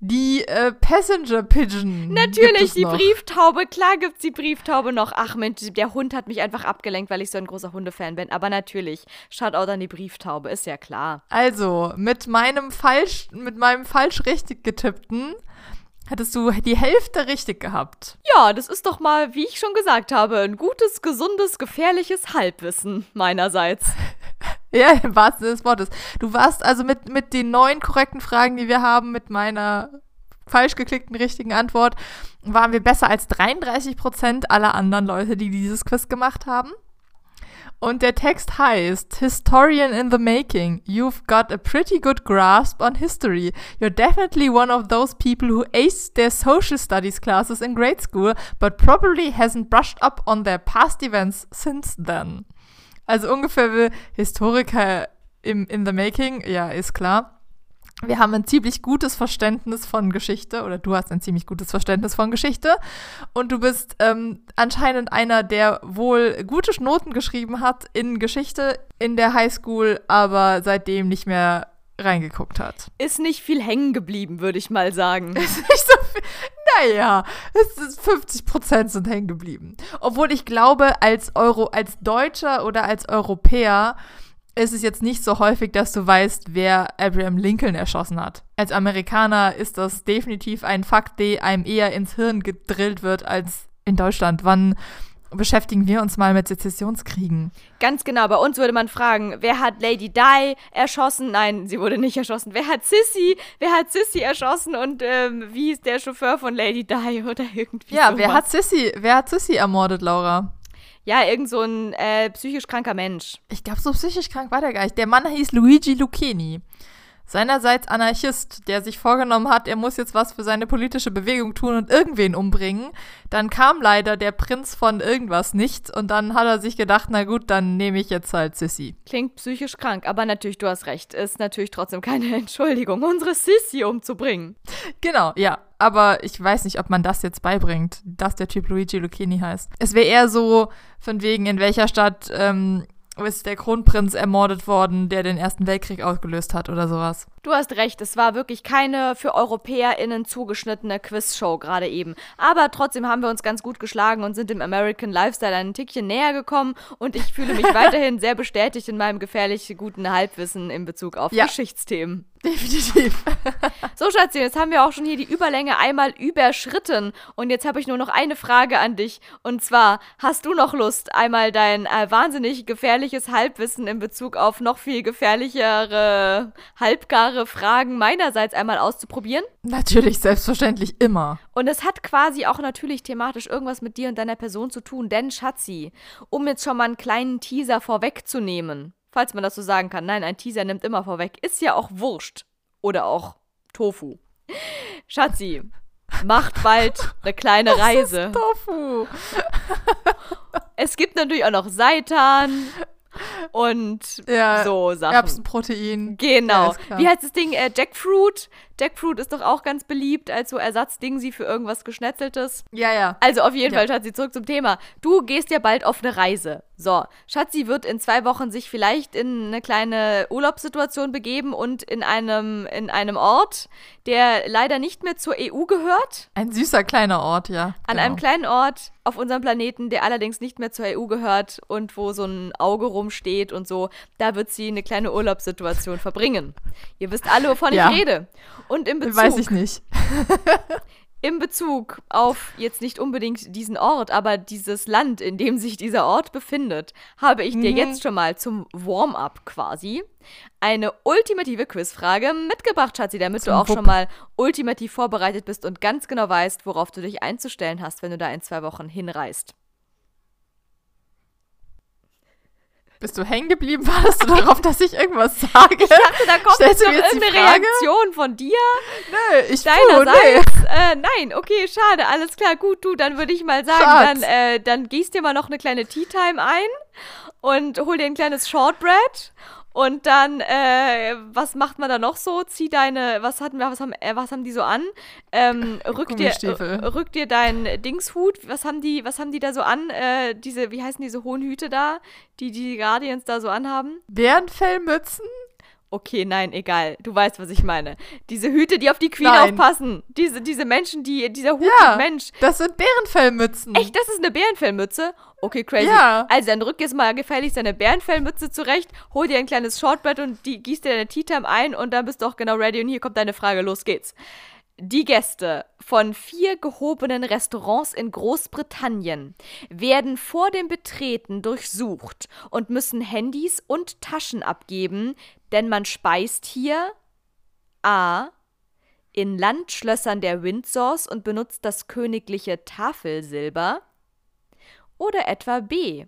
Die äh, Passenger Pigeon. Natürlich, die noch. Brieftaube. Klar gibt's die Brieftaube noch. Ach Mensch, der Hund hat mich einfach abgelenkt, weil ich so ein großer Hundefan bin. Aber natürlich, Shoutout an die Brieftaube, ist ja klar. Also, mit meinem falsch, mit meinem falsch richtig getippten hättest du die Hälfte richtig gehabt. Ja, das ist doch mal, wie ich schon gesagt habe, ein gutes, gesundes, gefährliches Halbwissen meinerseits. Ja, im wahrsten Sinne des Wortes. Du warst also mit, mit den neun korrekten Fragen, die wir haben, mit meiner falsch geklickten richtigen Antwort, waren wir besser als 33 Prozent aller anderen Leute, die dieses Quiz gemacht haben. Und der Text heißt Historian in the Making. You've got a pretty good grasp on history. You're definitely one of those people who aced their social studies classes in grade school, but probably hasn't brushed up on their past events since then. Also ungefähr wie Historiker im, in the Making, ja, ist klar. Wir haben ein ziemlich gutes Verständnis von Geschichte oder du hast ein ziemlich gutes Verständnis von Geschichte und du bist ähm, anscheinend einer, der wohl gute Noten geschrieben hat in Geschichte in der Highschool, aber seitdem nicht mehr reingeguckt hat. Ist nicht viel hängen geblieben, würde ich mal sagen. Ist nicht so viel. Naja, es ist 50 Prozent sind hängen geblieben. Obwohl ich glaube, als Euro, als Deutscher oder als Europäer ist es jetzt nicht so häufig, dass du weißt, wer Abraham Lincoln erschossen hat. Als Amerikaner ist das definitiv ein Fakt, der einem eher ins Hirn gedrillt wird als in Deutschland. Wann beschäftigen wir uns mal mit Sezessionskriegen? Ganz genau, bei uns würde man fragen, wer hat Lady Di erschossen? Nein, sie wurde nicht erschossen. Wer hat Sissy? Wer hat Sissy erschossen? Und ähm, wie ist der Chauffeur von Lady Di oder irgendwie Ja, sowas. wer hat Sissy, wer hat Sissy ermordet, Laura? Ja, irgend so ein äh, psychisch kranker Mensch. Ich glaube, so psychisch krank war der gar nicht. Der Mann hieß Luigi Lucchini. Seinerseits Anarchist, der sich vorgenommen hat, er muss jetzt was für seine politische Bewegung tun und irgendwen umbringen. Dann kam leider der Prinz von irgendwas nicht und dann hat er sich gedacht, na gut, dann nehme ich jetzt halt Sissy. Klingt psychisch krank, aber natürlich, du hast recht. Ist natürlich trotzdem keine Entschuldigung, unsere Sissy umzubringen. Genau, ja. Aber ich weiß nicht, ob man das jetzt beibringt, dass der Typ Luigi Lucchini heißt. Es wäre eher so, von wegen, in welcher Stadt ähm, ist der Kronprinz ermordet worden, der den Ersten Weltkrieg ausgelöst hat oder sowas. Du hast recht, es war wirklich keine für EuropäerInnen zugeschnittene Quizshow gerade eben. Aber trotzdem haben wir uns ganz gut geschlagen und sind dem American Lifestyle ein Tickchen näher gekommen und ich fühle mich weiterhin sehr bestätigt in meinem gefährlich guten Halbwissen in Bezug auf Ja. Geschichtsthemen. Definitiv. So, Schatzi, jetzt haben wir auch schon hier die Überlänge einmal überschritten. Und jetzt habe ich nur noch eine Frage an dich. Und zwar, hast du noch Lust, einmal dein äh, wahnsinnig gefährliches Halbwissen in Bezug auf noch viel gefährlichere, halbgare Fragen meinerseits einmal auszuprobieren? Natürlich, selbstverständlich immer. Und es hat quasi auch natürlich thematisch irgendwas mit dir und deiner Person zu tun. Denn, Schatzi, um jetzt schon mal einen kleinen Teaser vorwegzunehmen, falls man das so sagen kann, nein, ein Teaser nimmt immer vorweg, ist ja auch Wurst. Oder auch Tofu. Schatzi, macht bald eine kleine Reise. Tofu. Es gibt natürlich auch noch Seitan und Ja, so Sachen. Erbsenprotein. Ja, Genau. klar. Wie heißt das Ding? Äh, Jackfruit. Jackfruit ist doch auch ganz beliebt als so Ersatzding sie für irgendwas Geschnetzeltes. Ja, ja. Also auf jeden Ja. Fall, Schatzi, zurück zum Thema. Du gehst ja bald auf eine Reise. So, Schatzi wird in zwei Wochen sich vielleicht in eine kleine Urlaubssituation begeben und in einem, in einem Ort, der leider nicht mehr zur EU gehört. Ein süßer kleiner Ort, ja. An genau. einem kleinen Ort auf unserem Planeten, der allerdings nicht mehr zur EU gehört und wo so ein Auge rumsteht und so, da wird sie eine kleine Urlaubssituation verbringen. Ihr wisst alle, wovon Ja. ich rede. Und in Bezug Weiß ich nicht. in Bezug auf jetzt nicht unbedingt diesen Ort, aber dieses Land, in dem sich dieser Ort befindet, habe ich dir Mhm. jetzt schon mal zum Warm-up quasi eine ultimative Quizfrage mitgebracht, Schatzi, damit Zum du auch Wupp. schon mal ultimativ vorbereitet bist und ganz genau weißt, worauf du dich einzustellen hast, wenn du da in zwei Wochen hinreist. Bist du hängen geblieben? Wartest du darauf, dass ich irgendwas sage? Ich dachte, da kommt Stellst jetzt du noch irgendeine? Reaktion von dir. Nö, ich puh, nee. Deinerseits? Äh, nein, okay, schade, alles klar, gut, du, dann würde ich mal sagen, Schatz. dann, äh, dann gießt dir mal noch eine kleine Tea Time ein und hol dir ein kleines Shortbread und dann, äh, was macht man da noch so? Zieh deine, was hatten wir, was haben, äh, was haben die so an? Ähm, rück dir, äh, rück dir deinen Dingshut, was haben die, was haben die da so an? Äh, diese, wie heißen diese hohen Hüte da, die die Guardians da so anhaben? Bärenfellmützen? Okay, nein, egal. Du weißt, was ich meine. Diese Hüte, die auf die Queen Nein. aufpassen. Diese, diese Menschen, die, dieser Hut Ja, Mensch. das sind Bärenfellmützen. Echt, das ist eine Bärenfellmütze? Okay, crazy. Ja. Also dann rück jetzt mal gefälligst deine Bärenfellmütze zurecht, hol dir ein kleines Shortbread und die, gießt dir deine Tea Time ein und dann bist du auch genau ready und hier kommt deine Frage, los geht's. Die Gäste von vier gehobenen Restaurants in Großbritannien werden vor dem Betreten durchsucht und müssen Handys und Taschen abgeben, denn man speist hier A. in Landschlössern der Windsors und benutzt das königliche Tafelsilber oder etwa B.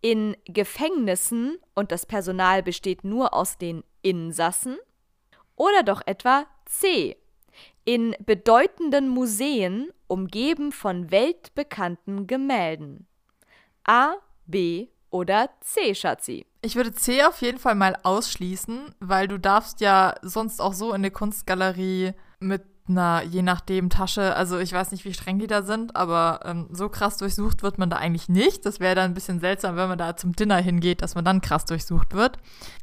in Gefängnissen und das Personal besteht nur aus den Insassen oder doch etwa C. in bedeutenden Museen umgeben von weltbekannten Gemälden. A, B oder C, Schatzi. Ich würde C auf jeden Fall mal ausschließen, weil du darfst ja sonst auch so in eine Kunstgalerie mit einer, je nachdem, Tasche, also ich weiß nicht, wie streng die da sind, aber ähm, so krass durchsucht wird man da eigentlich nicht. Das wäre dann ein bisschen seltsam, wenn man da zum Dinner hingeht, dass man dann krass durchsucht wird.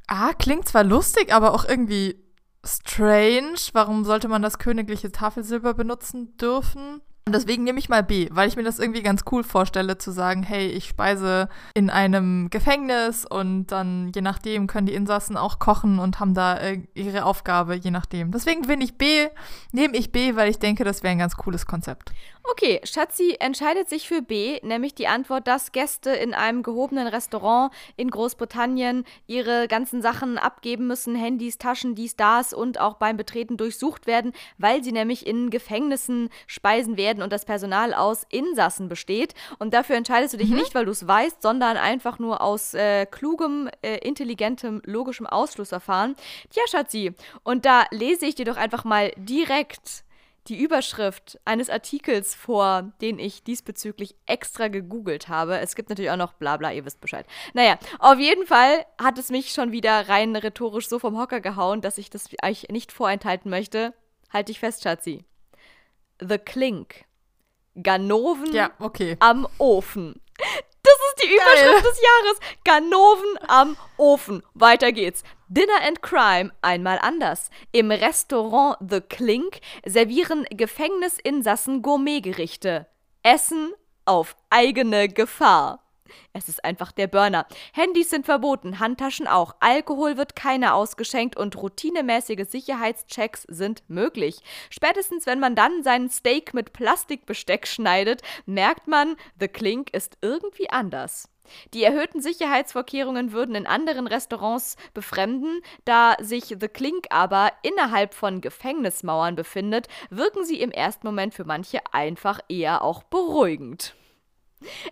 Ah, klingt zwar lustig, aber auch irgendwie strange. Warum sollte man das königliche Tafelsilber benutzen dürfen? Deswegen nehme ich mal B, weil ich mir das irgendwie ganz cool vorstelle, zu sagen, hey, ich speise in einem Gefängnis und dann, je nachdem, können die Insassen auch kochen und haben da äh, ihre Aufgabe, je nachdem. Deswegen bin ich B, nehme ich B, weil ich denke, das wäre ein ganz cooles Konzept. Okay, Schatzi entscheidet sich für B, nämlich die Antwort, dass Gäste in einem gehobenen Restaurant in Großbritannien ihre ganzen Sachen abgeben müssen, Handys, Taschen, dies, das und auch beim Betreten durchsucht werden, weil sie nämlich in Gefängnissen speisen werden und das Personal aus Insassen besteht. Und dafür entscheidest du dich nicht, weil du es weißt, sondern einfach nur aus äh, klugem, äh, intelligentem, logischem Ausschlussverfahren. Tja, Schatzi, und da lese ich dir doch einfach mal direkt die Überschrift eines Artikels vor, den ich diesbezüglich extra gegoogelt habe. Es gibt natürlich auch noch Blabla, ihr wisst Bescheid. Naja, auf jeden Fall hat es mich schon wieder rein rhetorisch so vom Hocker gehauen, dass ich das euch nicht vorenthalten möchte. Halt dich fest, Schatzi. The Clink. Ganoven Ja, okay. am Ofen. Das ist die Überschrift des Jahres. Ganoven am Ofen. Weiter geht's. Dinner and Crime einmal anders. Im Restaurant The Clink servieren Gefängnisinsassen Gourmetgerichte. Essen auf eigene Gefahr. Es ist einfach der Burner. Handys sind verboten, Handtaschen auch. Alkohol wird keiner ausgeschenkt und routinemäßige Sicherheitschecks sind möglich. Spätestens wenn man dann seinen Steak mit Plastikbesteck schneidet, merkt man, The Clink ist irgendwie anders. Die erhöhten Sicherheitsvorkehrungen würden in anderen Restaurants befremden, da sich The Clink aber innerhalb von Gefängnismauern befindet, wirken sie im ersten Moment für manche einfach eher auch beruhigend.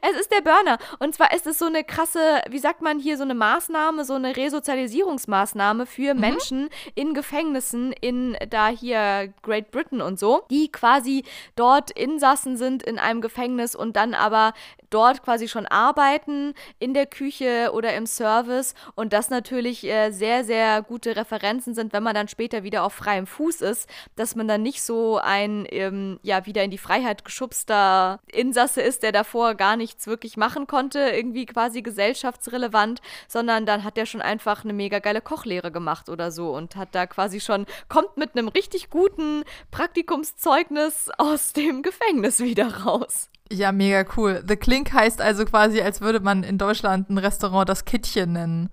Es ist der Burner. Und zwar ist es so eine krasse, wie sagt man hier, so eine Maßnahme, so eine Resozialisierungsmaßnahme für Menschen in Gefängnissen in da hier Great Britain und so, die quasi dort Insassen sind in einem Gefängnis und dann aber dort quasi schon arbeiten in der Küche oder im Service und das natürlich äh, sehr, sehr gute Referenzen sind, wenn man dann später wieder auf freiem Fuß ist, dass man dann nicht so ein, ähm, ja, wieder in die Freiheit geschubster Insasse ist, der davor gar nichts wirklich machen konnte, irgendwie quasi gesellschaftsrelevant, sondern dann hat er schon einfach eine mega geile Kochlehre gemacht oder so und hat da quasi schon, kommt mit einem richtig guten Praktikumszeugnis aus dem Gefängnis wieder raus. Ja, mega cool. The Clink heißt also quasi, als würde man in Deutschland ein Restaurant das Kittchen nennen.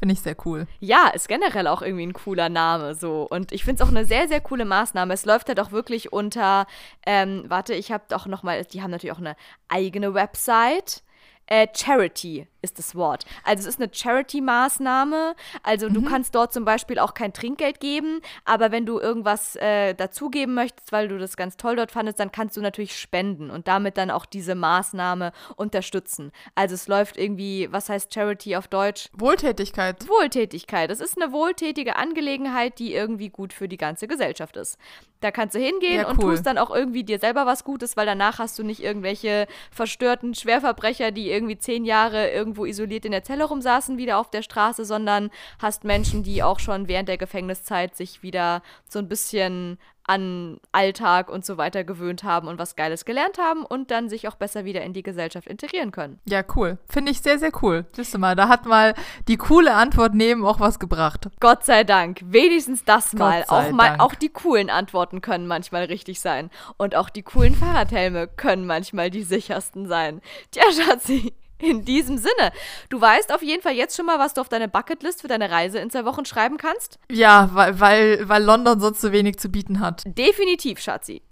Finde ich sehr cool. Ja, ist generell auch irgendwie ein cooler Name so. Und ich finde es auch eine sehr, sehr coole Maßnahme. Es läuft halt auch wirklich unter, ähm, warte, ich habe doch noch mal, die haben natürlich auch eine eigene Website. Äh, Charity ist das Wort. Also es ist eine Charity-Maßnahme. Also du kannst dort zum Beispiel auch kein Trinkgeld geben, aber wenn du irgendwas äh, dazugeben möchtest, weil du das ganz toll dort fandest, dann kannst du natürlich spenden und damit dann auch diese Maßnahme unterstützen. Also es läuft irgendwie, was heißt Charity auf Deutsch? Wohltätigkeit. Wohltätigkeit. Das ist eine wohltätige Angelegenheit, die irgendwie gut für die ganze Gesellschaft ist. Da kannst du hingehen Ja, und cool. tust dann auch irgendwie dir selber was Gutes, weil danach hast du nicht irgendwelche verstörten Schwerverbrecher, die irgendwie zehn Jahre irgendwo isoliert in der Zelle rumsaßen, wieder auf der Straße, sondern hast Menschen, die auch schon während der Gefängniszeit sich wieder so ein bisschen an Alltag und so weiter gewöhnt haben und was Geiles gelernt haben und dann sich auch besser wieder in die Gesellschaft integrieren können. Ja, cool. Finde ich sehr, sehr cool. Siehst du mal, da hat mal die coole Antwort neben auch was gebracht. Gott sei Dank. Wenigstens das Gott mal. Auch, mal Dank. auch die coolen Antworten können manchmal richtig sein. Und auch die coolen Fahrradhelme können manchmal die sichersten sein. Tja, Schatzi. In diesem Sinne, du weißt auf jeden Fall jetzt schon mal, was du auf deine Bucketlist für deine Reise in zwei Wochen schreiben kannst? Ja, weil, weil, weil London sonst so wenig zu bieten hat. Definitiv, Schatzi.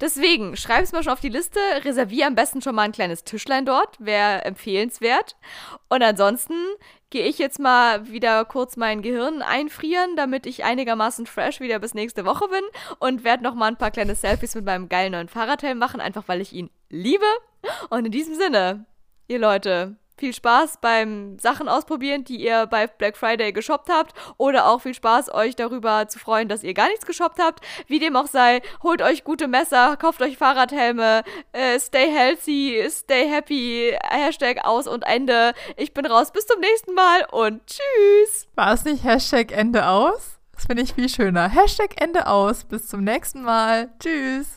Deswegen, schreib's mal schon auf die Liste, reservier am besten schon mal ein kleines Tischlein dort, wäre empfehlenswert. Und ansonsten gehe ich jetzt mal wieder kurz mein Gehirn einfrieren, damit ich einigermaßen fresh wieder bis nächste Woche bin und werde noch mal ein paar kleine Selfies mit meinem geilen neuen Fahrradhelm machen, einfach weil ich ihn liebe. Und in diesem Sinne, ihr Leute, viel Spaß beim Sachen ausprobieren, die ihr bei Black Friday geshoppt habt. Oder auch viel Spaß, euch darüber zu freuen, dass ihr gar nichts geshoppt habt. Wie dem auch sei, holt euch gute Messer, kauft euch Fahrradhelme, äh, stay healthy, stay happy, Hashtag aus und Ende. Ich bin raus, bis zum nächsten Mal und tschüss. War es nicht Hashtag Ende aus? Das finde ich viel schöner. Hashtag Ende aus. Bis zum nächsten Mal. Tschüss.